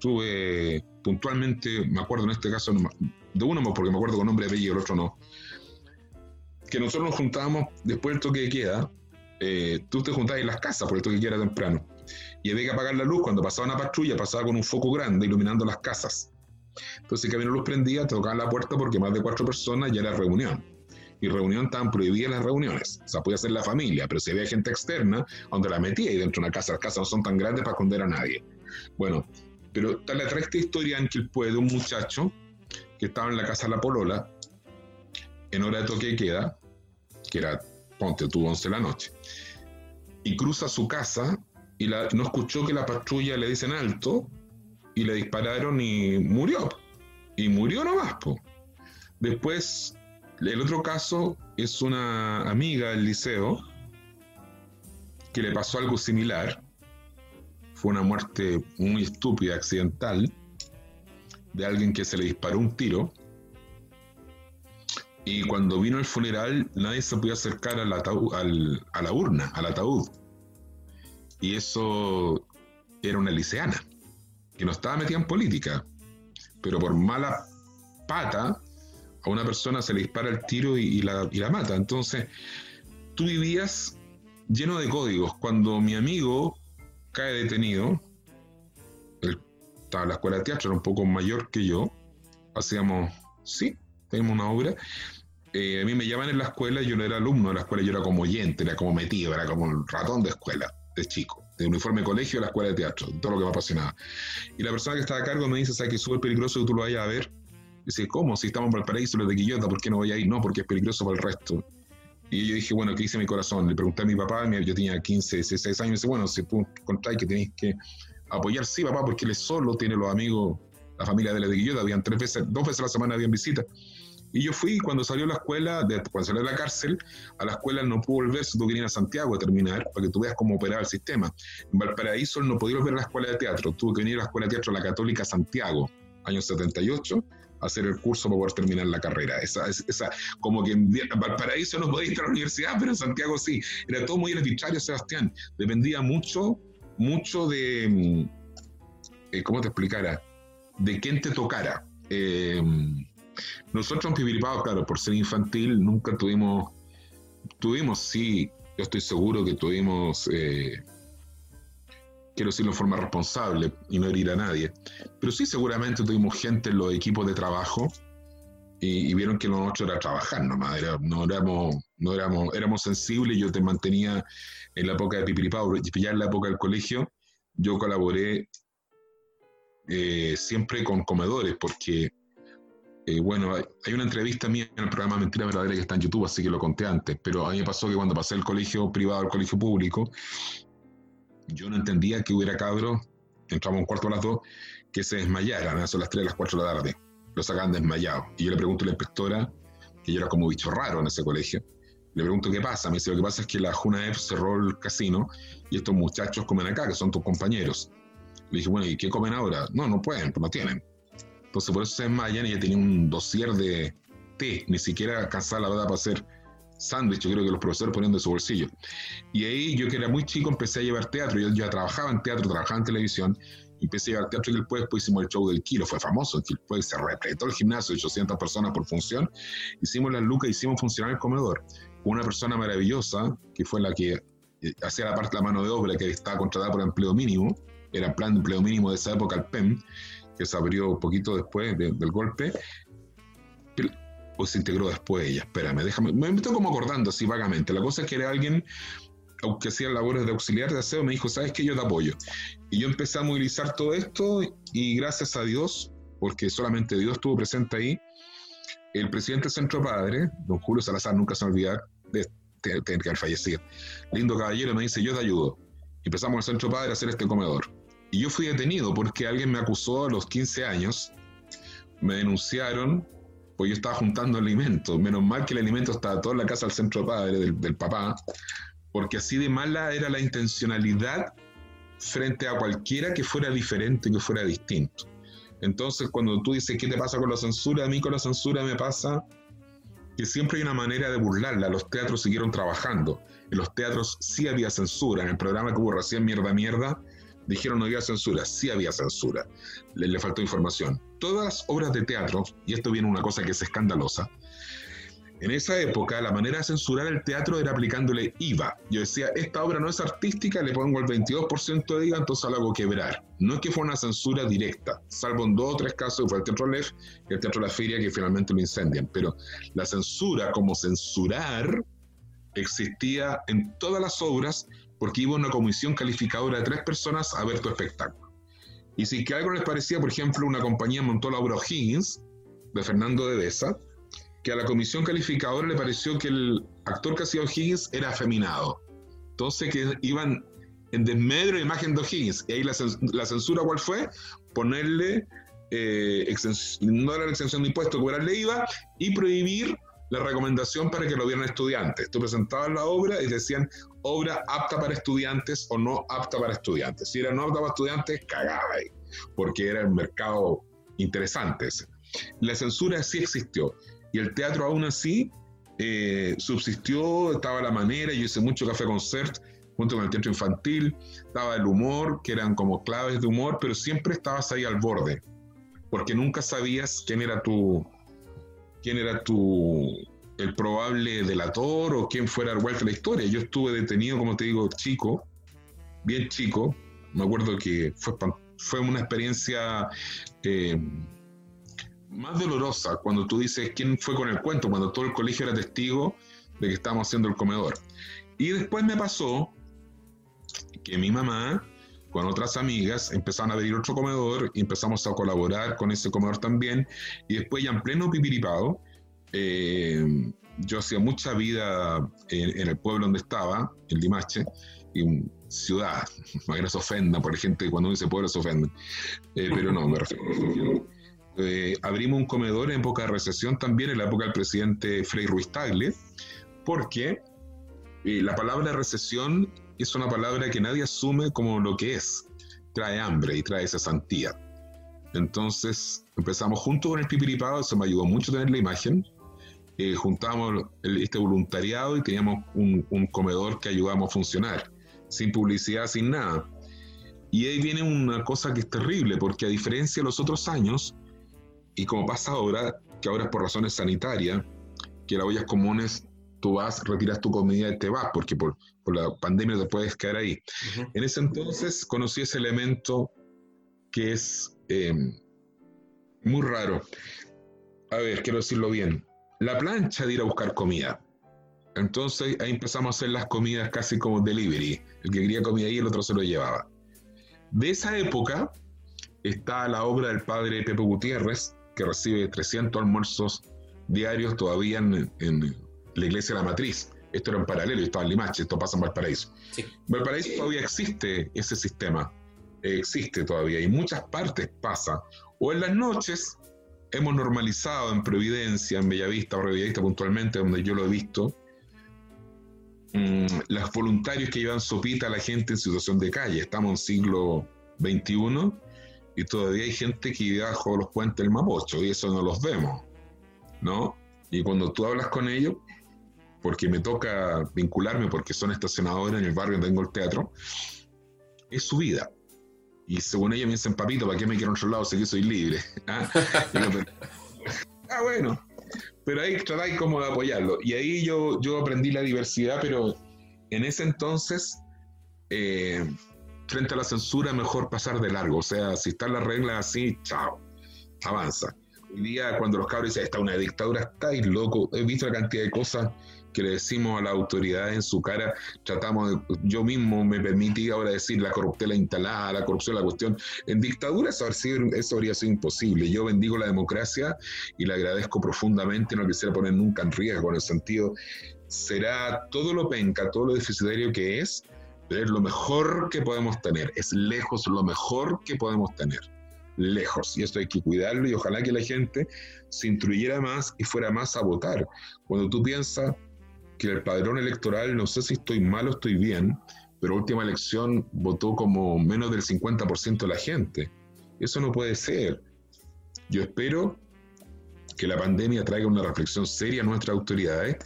tuve puntualmente, me acuerdo en este caso de uno porque me acuerdo con nombre y apellido, el otro no, que nosotros nos juntábamos después del toque de queda, eh, tú te juntabas en las casas por el toque de queda temprano, y había que apagar la luz, cuando pasaba una patrulla pasaba con un foco grande iluminando las casas. Entonces, una luz prendida, te tocaban la puerta porque más de cuatro personas ya era reunión y reunión estaban prohibidas las reuniones. O sea, podía ser la familia, pero si había gente externa, donde la metía y dentro de una casa, las casas no son tan grandes para esconder a nadie. Bueno, pero tal le trae esta historia en que el un muchacho que estaba en la casa de la Polola, en hora de toque de queda, que era, ponte tú, 11 de la noche, y cruza su casa y no escuchó que la patrulla le dicen alto y le dispararon y murió. Y murió nomás. Después, el otro caso es una amiga del liceo que le pasó algo similar. Fue una muerte muy estúpida, accidental, de alguien que se le disparó un tiro. Y cuando vino el funeral, nadie se podía acercar al al, a la urna, al ataúd. Y eso era una liceana, que no estaba metida en política, pero por mala pata a una persona se le dispara el tiro y, la, y la mata. Entonces, tú vivías lleno de códigos. Cuando mi amigo cae detenido, él estaba en la escuela de teatro, era un poco mayor que yo, hacíamos, sí, teníamos una obra. Eh, a mí me llaman en la escuela, yo no era alumno de la escuela, yo era como oyente, era como metido, era como el ratón de escuela, de chico, de uniforme de colegio a la escuela de teatro, todo lo que me apasionaba. Y la persona que estaba a cargo me dice, ¿sabes que es súper peligroso que tú lo vayas a ver? Dice, ¿cómo? Si estamos en Valparaíso, los de Quillota, ¿por qué no voy a ir? No, porque es peligroso para el resto. Y yo dije, bueno, ¿qué hice mi corazón? Le pregunté a mi papá, yo tenía 15, 16 años, y me dice, bueno, si tú contáis que tenéis que apoyar, sí, papá, porque él solo, tiene los amigos, la familia de la de Quillota, habían tres veces, dos veces a la semana habían visita. Y yo fui, cuando salió a la escuela, cuando salió de la cárcel, a la escuela no pudo volver, se tuvo que ir a Santiago a terminar, para que tú veas cómo operaba el sistema. En Valparaíso no podía volver a la escuela de teatro, tuvo que venir a la escuela de teatro la Católica Santiago, año 78, hacer el curso para poder terminar la carrera. Esa, esa, como que en Valparaíso no podía ir a la universidad, pero en Santiago sí. Era todo muy arbitrario, Sebastián. Dependía mucho, mucho de, mm, eh, ¿cómo te explicara? De quién te tocara. Eh, nosotros en Pipiripao, claro, por ser infantil, nunca tuvimos, tuvimos, sí, yo estoy seguro que tuvimos eh, quiero decirlo de forma responsable y no herir a nadie. Pero sí, seguramente tuvimos gente en los equipos de trabajo y, vieron que lo era trabajar nomás, no éramos, no éramos, éramos sensibles, yo te mantenía en la época de Pipiripao, ya en la época del colegio, yo colaboré eh, siempre con comedores, porque, eh, bueno, hay, una entrevista mía en el programa Mentira Verdadera que está en YouTube, así que lo conté antes, pero a mí me pasó que cuando pasé del colegio privado al colegio público, yo no entendía que hubiera cabros, entramos un cuarto a las dos, que se desmayaran, a las 3, las 4 de la tarde. Los sacaban desmayados. Y yo le pregunto a la inspectora, que yo era como bicho raro en ese colegio, le pregunto qué pasa. Me dice, lo que pasa es que la F cerró el casino y estos muchachos comen acá, que son tus compañeros. Le dije, bueno, ¿y qué comen ahora? No, no pueden, pues no tienen. Entonces por eso se desmayan y ella tenía un dossier de té, ni siquiera alcanzaba la verdad para hacer sándwich, yo creo que los profesores poniendo de su bolsillo. Y ahí yo que era muy chico empecé a llevar teatro, yo ya trabajaba en teatro, trabajaba en televisión, empecé a llevar teatro y después, después hicimos el show del kilo, fue famoso, el después se repletó el gimnasio, 800 personas por función, hicimos las lucas, hicimos funcionar el comedor, una persona maravillosa, que fue la que eh, hacía la parte de la mano de obra, que estaba contratada por empleo mínimo, era el plan de empleo mínimo de esa época, el PEM, que se abrió un poquito después del golpe, o se integró después ella. Espérame, déjame. Me estoy como acordando así vagamente. La cosa es que era alguien, aunque hacía labores de auxiliar de aseo, me dijo, ¿sabes qué? Yo te apoyo. Y yo empecé a movilizar todo esto y gracias a Dios, porque solamente Dios estuvo presente ahí, el presidente del Centro Padre, don Julio Salazar, nunca se me olvidar, de tener que fallecido. Lindo caballero me dice, yo te ayudo. Empezamos el Centro Padre a hacer este comedor. Y yo fui detenido porque alguien me acusó a los 15 años, me denunciaron pues yo estaba juntando alimentos. Menos mal que el alimento estaba todo en la casa del centro padre, del, papá, porque así de mala era la intencionalidad frente a cualquiera que fuera diferente, que fuera distinto. Entonces, cuando tú dices, ¿qué te pasa con la censura? A mí con la censura me pasa que siempre hay una manera de burlarla. Los teatros siguieron trabajando. En los teatros sí había censura. En el programa que hubo recién Mierda Mierda, dijeron no había censura, sí había censura, le, faltó información. Todas las obras de teatro, y esto viene una cosa que es escandalosa, en esa época la manera de censurar el teatro era aplicándole IVA. Yo decía, esta obra no es artística, le pongo el 22% de IVA, entonces la hago quebrar. No es que fue una censura directa, salvo en dos o tres casos, fue el Teatro Lef y el Teatro La Feria que finalmente lo incendian. Pero la censura como censurar existía en todas las obras porque iba una comisión calificadora de tres personas a ver tu espectáculo. Y si que algo les parecía, por ejemplo, una compañía montó la obra O'Higgins, de Fernando de Besa, que a la comisión calificadora le pareció que el actor que hacía O'Higgins era afeminado. Entonces que iban en desmedro de imagen de O'Higgins. Y ahí la, censura, ¿cuál fue? Ponerle, eh, no era la exención de impuestos, cobrarle IVA y prohibir la recomendación para que lo vieran estudiantes. Tú presentabas la obra y decían obra apta para estudiantes o no apta para estudiantes. Si era no apta para estudiantes, cagaba ahí, porque era el mercado interesante ese. La censura sí existió y el teatro aún así eh, subsistió, estaba la manera, yo hice mucho café concert junto con el teatro infantil, estaba el humor, que eran como claves de humor, pero siempre estabas ahí al borde, porque nunca sabías quién era tu, quién era tu, el probable delator o quién fuera Wolf de la historia. Yo estuve detenido, como te digo, chico, bien chico, me acuerdo que fue, fue una experiencia... Eh, más dolorosa cuando tú dices quién fue con el cuento, cuando todo el colegio era testigo de que estábamos haciendo el comedor. Y después me pasó que mi mamá con otras amigas empezaron a abrir otro comedor y empezamos a colaborar con ese comedor también. Y después ya en pleno pipiripado, eh, yo hacía mucha vida en, el pueblo donde estaba, en Limache, y ciudad, no que se ofenda, por gente cuando dice pueblo se ofende, eh, pero no, me refiero eh, abrimos un comedor en época de recesión también, en la época del presidente Frei Ruiz Tagle, porque eh, la palabra recesión es una palabra que nadie asume como lo que es. Trae hambre y trae cesantía. Entonces empezamos junto con el pipiripado, eso me ayudó mucho a tener la imagen. Eh, juntamos este voluntariado y teníamos un, un comedor que ayudábamos a funcionar, sin publicidad, sin nada. Y ahí viene una cosa que es terrible, porque a diferencia de los otros años, y como pasa ahora, que ahora es por razones sanitarias, que las ollas comunes tú vas, retiras tu comida y te vas, porque por, por la pandemia te puedes quedar ahí. En ese entonces conocí ese elemento que es em, muy raro. A ver, quiero decirlo bien. La plancha de ir a buscar comida. Entonces ahí empezamos a hacer las comidas casi como delivery. El que quería comida ahí, el otro se lo llevaba. De esa época está la obra del padre Pepe Gutiérrez, que recibe 300 almuerzos diarios todavía en, la iglesia de la matriz. Esto era en paralelo, estaba en Limache, esto pasa en Valparaíso. Sí. Valparaíso todavía existe ese sistema, existe todavía, y en muchas partes pasa. O en las noches hemos normalizado en Providencia, en Bellavista o Bellavista puntualmente, donde yo lo he visto, mm, los voluntarios que llevan sopita a la gente en situación de calle. Estamos en siglo XXI y todavía hay gente que vive bajo los puentes del Mapocho y eso no los vemos, ¿no? Y cuando tú hablas con ellos, porque me toca vincularme porque son estacionadores en el barrio donde tengo el teatro, es su vida. Y según ellos me dicen, papito, ¿para qué me quiero otro lado si que soy libre? ah, ah bueno, pero ahí tratáis como de apoyarlo. Y ahí yo, yo aprendí la diversidad, pero en ese entonces... Eh, frente a la censura mejor pasar de largo. O sea, si están las reglas así, chao, avanza. Hoy día cuando los cabros dicen, está una dictadura, estáis loco. He visto la cantidad de cosas que le decimos a la autoridad en su cara, tratamos de, yo mismo me permití ahora decir la corruptela instalada, la corrupción, la cuestión. En dictadura eso, eso habría sido imposible. Yo bendigo la democracia y la agradezco profundamente, no quisiera poner nunca en riesgo en el sentido, será todo lo penca, todo lo deficitario que es, es lo mejor que podemos tener, es lejos lo mejor que podemos tener, lejos. Y esto hay que cuidarlo y ojalá que la gente se instruyera más y fuera más a votar. Cuando tú piensas que el padrón electoral, no sé si estoy mal o estoy bien, pero última elección votó como menos del 50% de la gente. Eso no puede ser. Yo espero que la pandemia traiga una reflexión seria a nuestras autoridades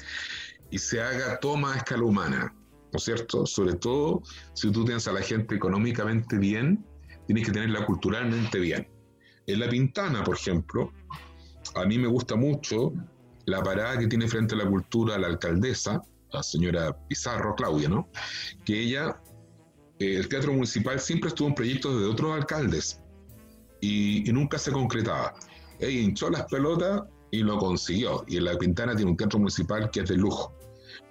y se haga toma a escala humana ¿no es cierto? Sobre todo si tú tienes a la gente económicamente bien, tienes que tenerla culturalmente bien. En La Pintana, por ejemplo, a mí me gusta mucho la parada que tiene frente a la cultura la alcaldesa, la señora Pizarro, Claudia, ¿no? Que ella, eh, el teatro municipal siempre estuvo en proyectos de otros alcaldes y, nunca se concretaba. Ella hinchó las pelotas y lo consiguió. Y en La Pintana tiene un teatro municipal que es de lujo.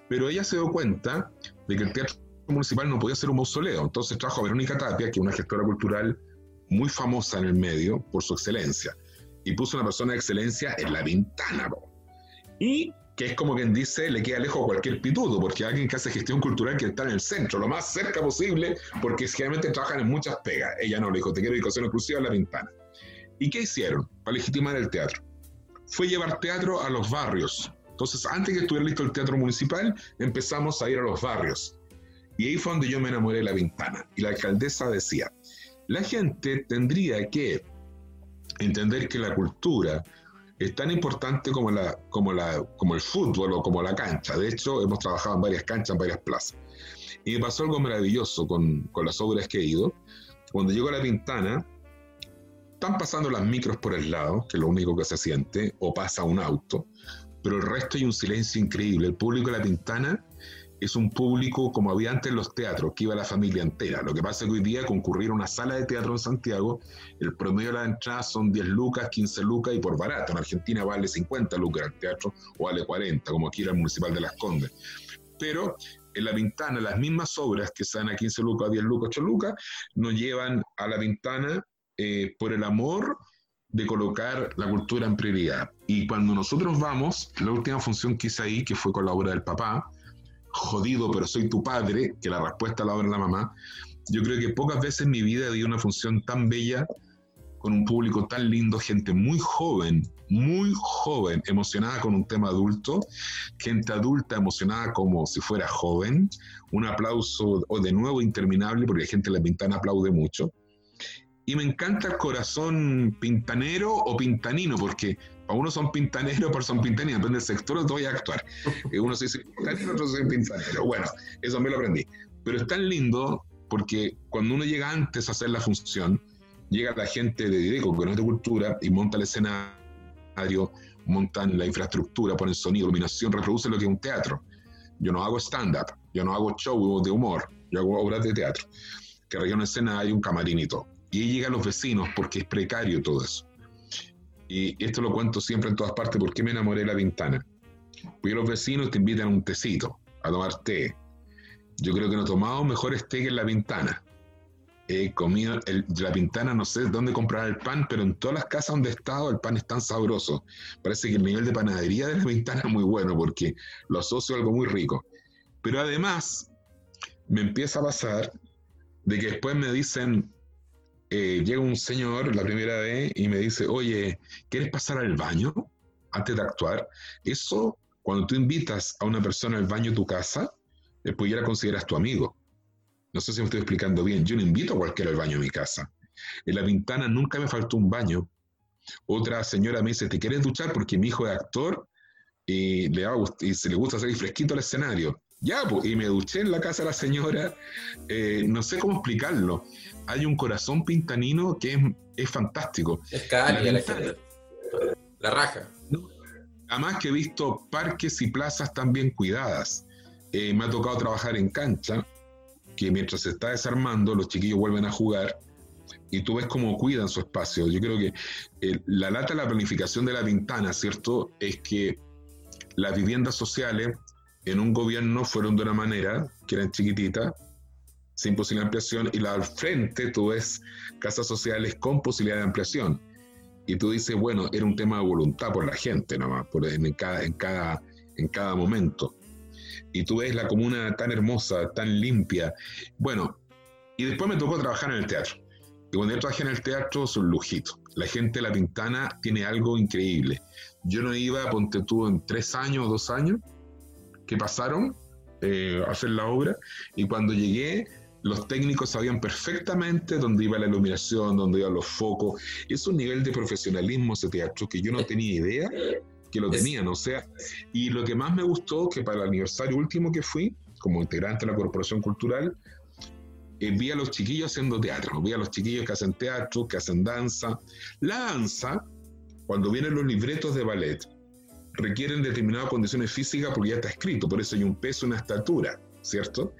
Pero ella se dio cuenta de que el teatro municipal no podía ser un mausoleo. Entonces trajo a Verónica Tapia, que es una gestora cultural muy famosa en el medio por su excelencia, y puso una persona de excelencia en la ventana. Y que es como quien dice, le queda lejos cualquier pituto, porque alguien que hace gestión cultural que está en el centro, lo más cerca posible, porque generalmente trabajan en muchas pegas. Ella no le dijo, te quiero educación exclusiva a la ventana. ¿Y qué hicieron para legitimar el teatro? Fue llevar teatro a los barrios. Entonces, antes que estuviera listo el teatro municipal, empezamos a ir a los barrios. Y ahí fue donde yo me enamoré de la ventana. Y la alcaldesa decía, la gente tendría que entender que la cultura es tan importante como, la, como, la, como el fútbol o como la cancha. De hecho, hemos trabajado en varias canchas, en varias plazas. Y me pasó algo maravilloso con, con las obras que he ido. Cuando llego a la Pintana, están pasando las micros por el lado, que es lo único que se siente, o pasa un auto, pero el resto hay un silencio increíble. El público de la Pintana es un público como había antes en los teatros, que iba la familia entera. Lo que pasa es que hoy día concurrir a una sala de teatro en Santiago, el promedio de la entrada son 10 lucas, 15 lucas y por barato. En Argentina vale 50 lucas el teatro o vale 40, como aquí era el Municipal de Las Condes. Pero en la ventana, las mismas obras que están a 15 lucas, 10 lucas, 8 lucas, nos llevan a la ventana eh, por el amor de colocar la cultura en prioridad. Y cuando nosotros vamos, la última función que hice ahí, que fue con la obra del papá, jodido, pero soy tu padre, que la respuesta la obra la mamá, yo creo que pocas veces en mi vida di una función tan bella con un público tan lindo, gente muy joven, muy joven, emocionada con un tema adulto, gente adulta emocionada como si fuera joven, un aplauso o de nuevo interminable porque la gente en la pintana aplaude mucho. Y me encanta el corazón pintanero o pintanino, porque para uno son pintaneros, para son pintaninos, depende del sector donde voy a actuar. Eh, uno se dice pintanero, otro se dice pintanero. Bueno, eso me lo aprendí. Pero es tan lindo porque cuando uno llega antes a hacer la función, llega la gente de Dideco, que no es de cultura, y monta el escenario, montan la infraestructura, ponen sonido, iluminación, reproduce lo que es un teatro. Yo no hago stand-up, yo no hago show de humor, yo hago obras de teatro, que un escenario, un camarín y todo. Y ahí llegan los vecinos porque es precario todo eso. Y esto lo cuento siempre en todas partes porque me enamoré de la ventana. Porque los vecinos te invitan a un tecito, a tomar té. Yo creo que no he tomado mejores té que en la ventana. He comido la ventana, no sé dónde comprar el pan, pero en todas las casas donde he estado el pan es tan sabroso. Parece que el nivel de panadería de la ventana es muy bueno porque lo asocio a algo muy rico. Pero además, me empieza a pasar de que después me dicen, eh, llega un señor la primera vez y me dice, oye, ¿quieres pasar al baño antes de actuar? Eso, cuando tú invitas a una persona al baño de tu casa, después ya la consideras tu amigo. No sé si me estoy explicando bien. Yo no invito a cualquiera al baño de mi casa. En la ventana nunca me faltó un baño. Otra señora me dice, ¿te quieres duchar? Porque mi hijo es actor y, le y se le gusta hacer fresquito al escenario. Ya, pues, y me duché en la casa de la señora. Eh, no sé cómo explicarlo hay un corazón pintanino que es, es fantástico. Es la, gente. La raja. Además que he visto parques y plazas tan bien cuidadas. Eh, me ha tocado trabajar en cancha, que mientras se está desarmando, los chiquillos vuelven a jugar y tú ves cómo cuidan su espacio. Yo creo que eh, la lata de la planificación de la ventana, ¿cierto? Es que las viviendas sociales en un gobierno fueron de una manera, que eran chiquititas, sin posibilidad de ampliación, y la al frente tú ves casas sociales con posibilidad de ampliación. Y tú dices, bueno, era un tema de voluntad por la gente, nomás, por, en, cada, en, cada, en cada momento. Y tú ves la comuna tan hermosa, tan limpia. Bueno, y después me tocó trabajar en el teatro. Y cuando yo trabajé en el teatro, es un lujito. La gente de La Pintana tiene algo increíble. Yo no iba, ponte tú, en tres años o dos años que pasaron eh, a hacer la obra, y cuando llegué, los técnicos sabían perfectamente dónde iba la iluminación, dónde iban los focos. Es un nivel de profesionalismo ese teatro que yo no tenía idea que lo tenían. O sea, y lo que más me gustó, que para el aniversario último que fui, como integrante de la Corporación Cultural, eh, vi a los chiquillos haciendo teatro, vi a los chiquillos que hacen teatro, que hacen danza. La danza, cuando vienen los libretos de ballet, requieren determinadas condiciones físicas porque ya está escrito, por eso hay un peso, una estatura. ¿Cierto?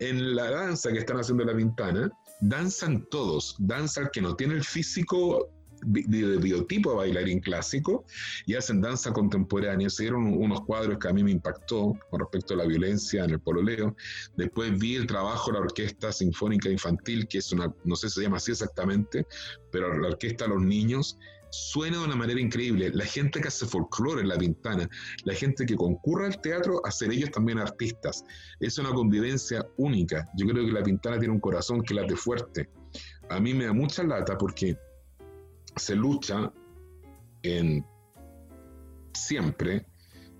En la danza que están haciendo la Pintana, danzan todos, danza que no tiene el físico de biotipo de bailarín clásico y hacen danza contemporánea. Se dieron unos cuadros que a mí me impactó con respecto a la violencia en el pololeo. Después vi el trabajo de la Orquesta Sinfónica Infantil, que es una, no sé si se llama así exactamente, pero la Orquesta de los Niños suena de una manera increíble. La gente que hace folclore en La Pintana, la gente que concurre al teatro, a ser ellos también artistas. Es una convivencia única. Yo creo que La Pintana tiene un corazón que late fuerte. A mí me da mucha lata porque se lucha en siempre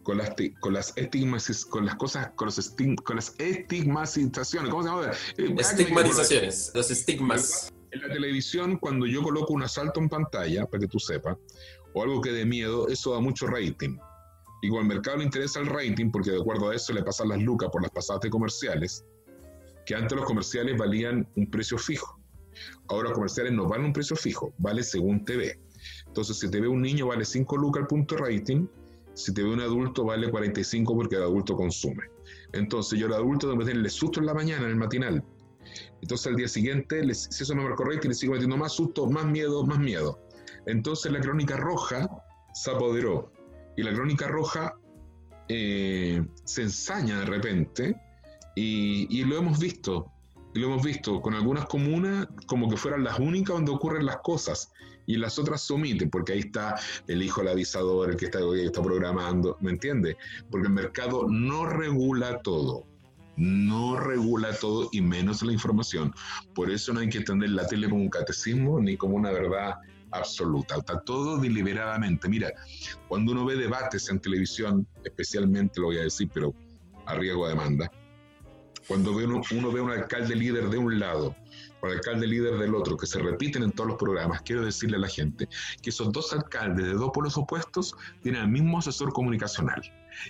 con las, con las estigmas, con las cosas, con, los con las estigmatizaciones, ¿cómo se llama? Eh, Estigmatizaciones, los estigmas. En la televisión, cuando yo coloco un asalto en pantalla, para que tú sepas, o algo que dé miedo, eso da mucho rating. Y al mercado le interesa el rating, porque de acuerdo a eso le pasan las lucas por las pasadas de comerciales, que antes los comerciales valían un precio fijo. Ahora los comerciales no valen un precio fijo, vale según TV. Entonces, si te ve un niño, vale 5 lucas el punto rating. Si te ve un adulto, vale 45 porque el adulto consume. Entonces, yo al adulto tengo que meterle susto en la mañana, en el matinal, entonces al día siguiente, si eso no me correcto, le sigo metiendo más susto, más miedo, más miedo. Entonces la crónica roja se apoderó. Y la crónica roja eh, se ensaña de repente y, lo hemos visto. Y lo hemos visto con algunas comunas como que fueran las únicas donde ocurren las cosas y las otras se omiten, porque ahí está el hijo del avisador, el que está, el que está programando, ¿me entiendes? Porque el mercado no regula todo no regula todo y menos la información. Por eso no hay que entender la tele como un catecismo ni como una verdad absoluta. Está todo deliberadamente. Mira, cuando uno ve debates en televisión, especialmente lo voy a decir, pero a riesgo de demanda, cuando uno, uno ve a un alcalde líder de un lado o al alcalde líder del otro, que se repiten en todos los programas, quiero decirle a la gente que esos dos alcaldes de dos polos opuestos tienen el mismo asesor comunicacional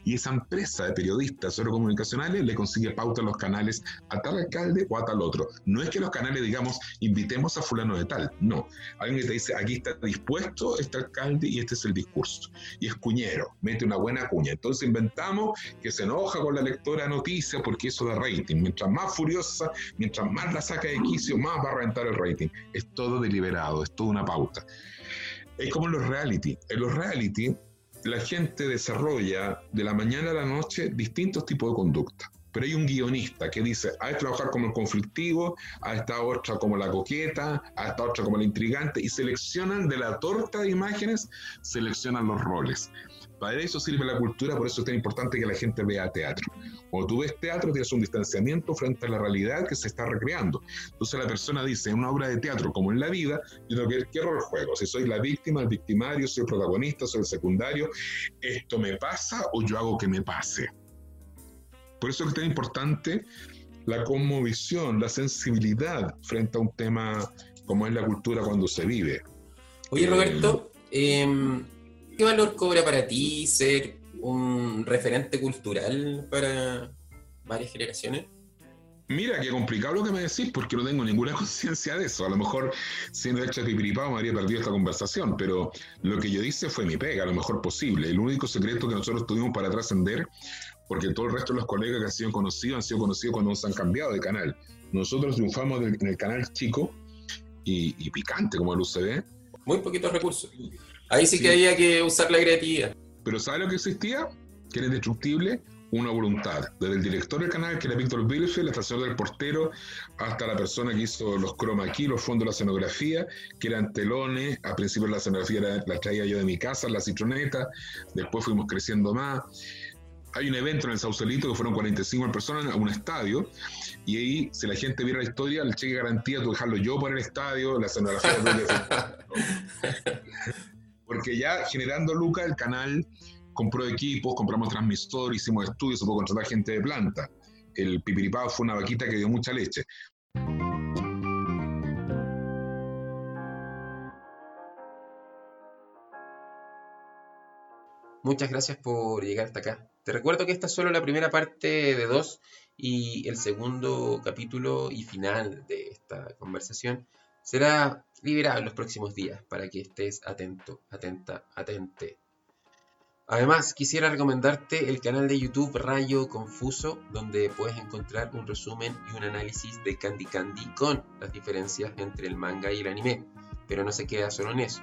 y esa empresa de periodistas comunicacionales le consigue pauta en los canales a tal alcalde o a tal otro. No es que los canales digamos, invitemos a fulano de tal, no. Alguien que te dice, aquí está dispuesto este alcalde y este es el discurso. Y es cuñero, mete una buena cuña. Entonces inventamos que se enoja con la lectora de noticias porque eso da rating. Mientras más furiosa, mientras más la saca de quicio, más va a reventar el rating. Es todo deliberado, es toda una pauta. Es como en los reality. En los reality la gente desarrolla de la mañana a la noche distintos tipos de conducta. Pero hay un guionista que dice, a este trabajar como el conflictivo, a esta otra como la coqueta, a esta otra como la intrigante, y seleccionan de la torta de imágenes, seleccionan los roles. Para eso sirve la cultura, por eso es tan importante que la gente vea teatro. Cuando tú ves teatro, tienes un distanciamiento frente a la realidad que se está recreando. Entonces la persona dice, en una obra de teatro como en la vida, yo tengo que ver qué rol juego. Si soy la víctima, el victimario, soy el protagonista, soy el secundario, ¿esto me pasa o yo hago que me pase? Por eso es tan importante la conmovisión, la sensibilidad frente a un tema como es la cultura cuando se vive. Oye, Roberto, eh, ¿Qué valor cobra para ti ser un referente cultural para varias generaciones? Mira, qué complicado lo que me decís, porque no tengo ninguna conciencia de eso. A lo mejor, siendo hecho pipiripao, me habría perdido esta conversación, pero lo que yo hice fue mi pega, lo mejor posible. El único secreto que nosotros tuvimos para trascender, porque todo el resto de los colegas que han sido conocidos han sido conocidos cuando nos han cambiado de canal. Nosotros triunfamos en el canal chico y, y picante, como el UCB. Muy poquitos recursos. Ahí sí, que había que usar la creatividad. Pero ¿sabe lo que existía? Que era indestructible una voluntad. Desde el director del canal, que era Víctor Bielefeld, el asesor del portero, hasta la persona que hizo los chroma key, los fondos de la escenografía, que eran telones. Al principio la escenografía la, traía yo de mi casa, la citroneta. Después fuimos creciendo más. Hay un evento en el Saucelito que fueron 45 personas a un estadio. Y ahí, si la gente viera la historia, el cheque garantía, tú dejarlo yo por el estadio, la escenografía. Porque ya generando lucas, el canal compró equipos, compramos transmisor, hicimos estudios, se pudo contratar gente de planta. El pipiripao fue una vaquita que dio mucha leche. Muchas gracias por llegar hasta acá. Te recuerdo que esta es solo la primera parte de dos y el segundo capítulo y final de esta conversación será liberado en los próximos días para que estés atento, atenta, atente. Además, quisiera recomendarte el canal de YouTube Rayo Confuso, donde puedes encontrar un resumen y un análisis de Candy Candy con las diferencias entre el manga y el anime, pero no se queda solo en eso.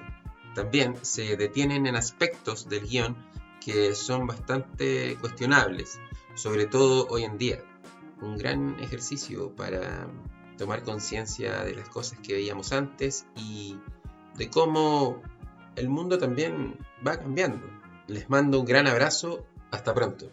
También se detienen en aspectos del guion que son bastante cuestionables, sobre todo hoy en día. Un gran ejercicio para tomar conciencia de las cosas que veíamos antes y de cómo el mundo también va cambiando. Les mando un gran abrazo. Hasta pronto.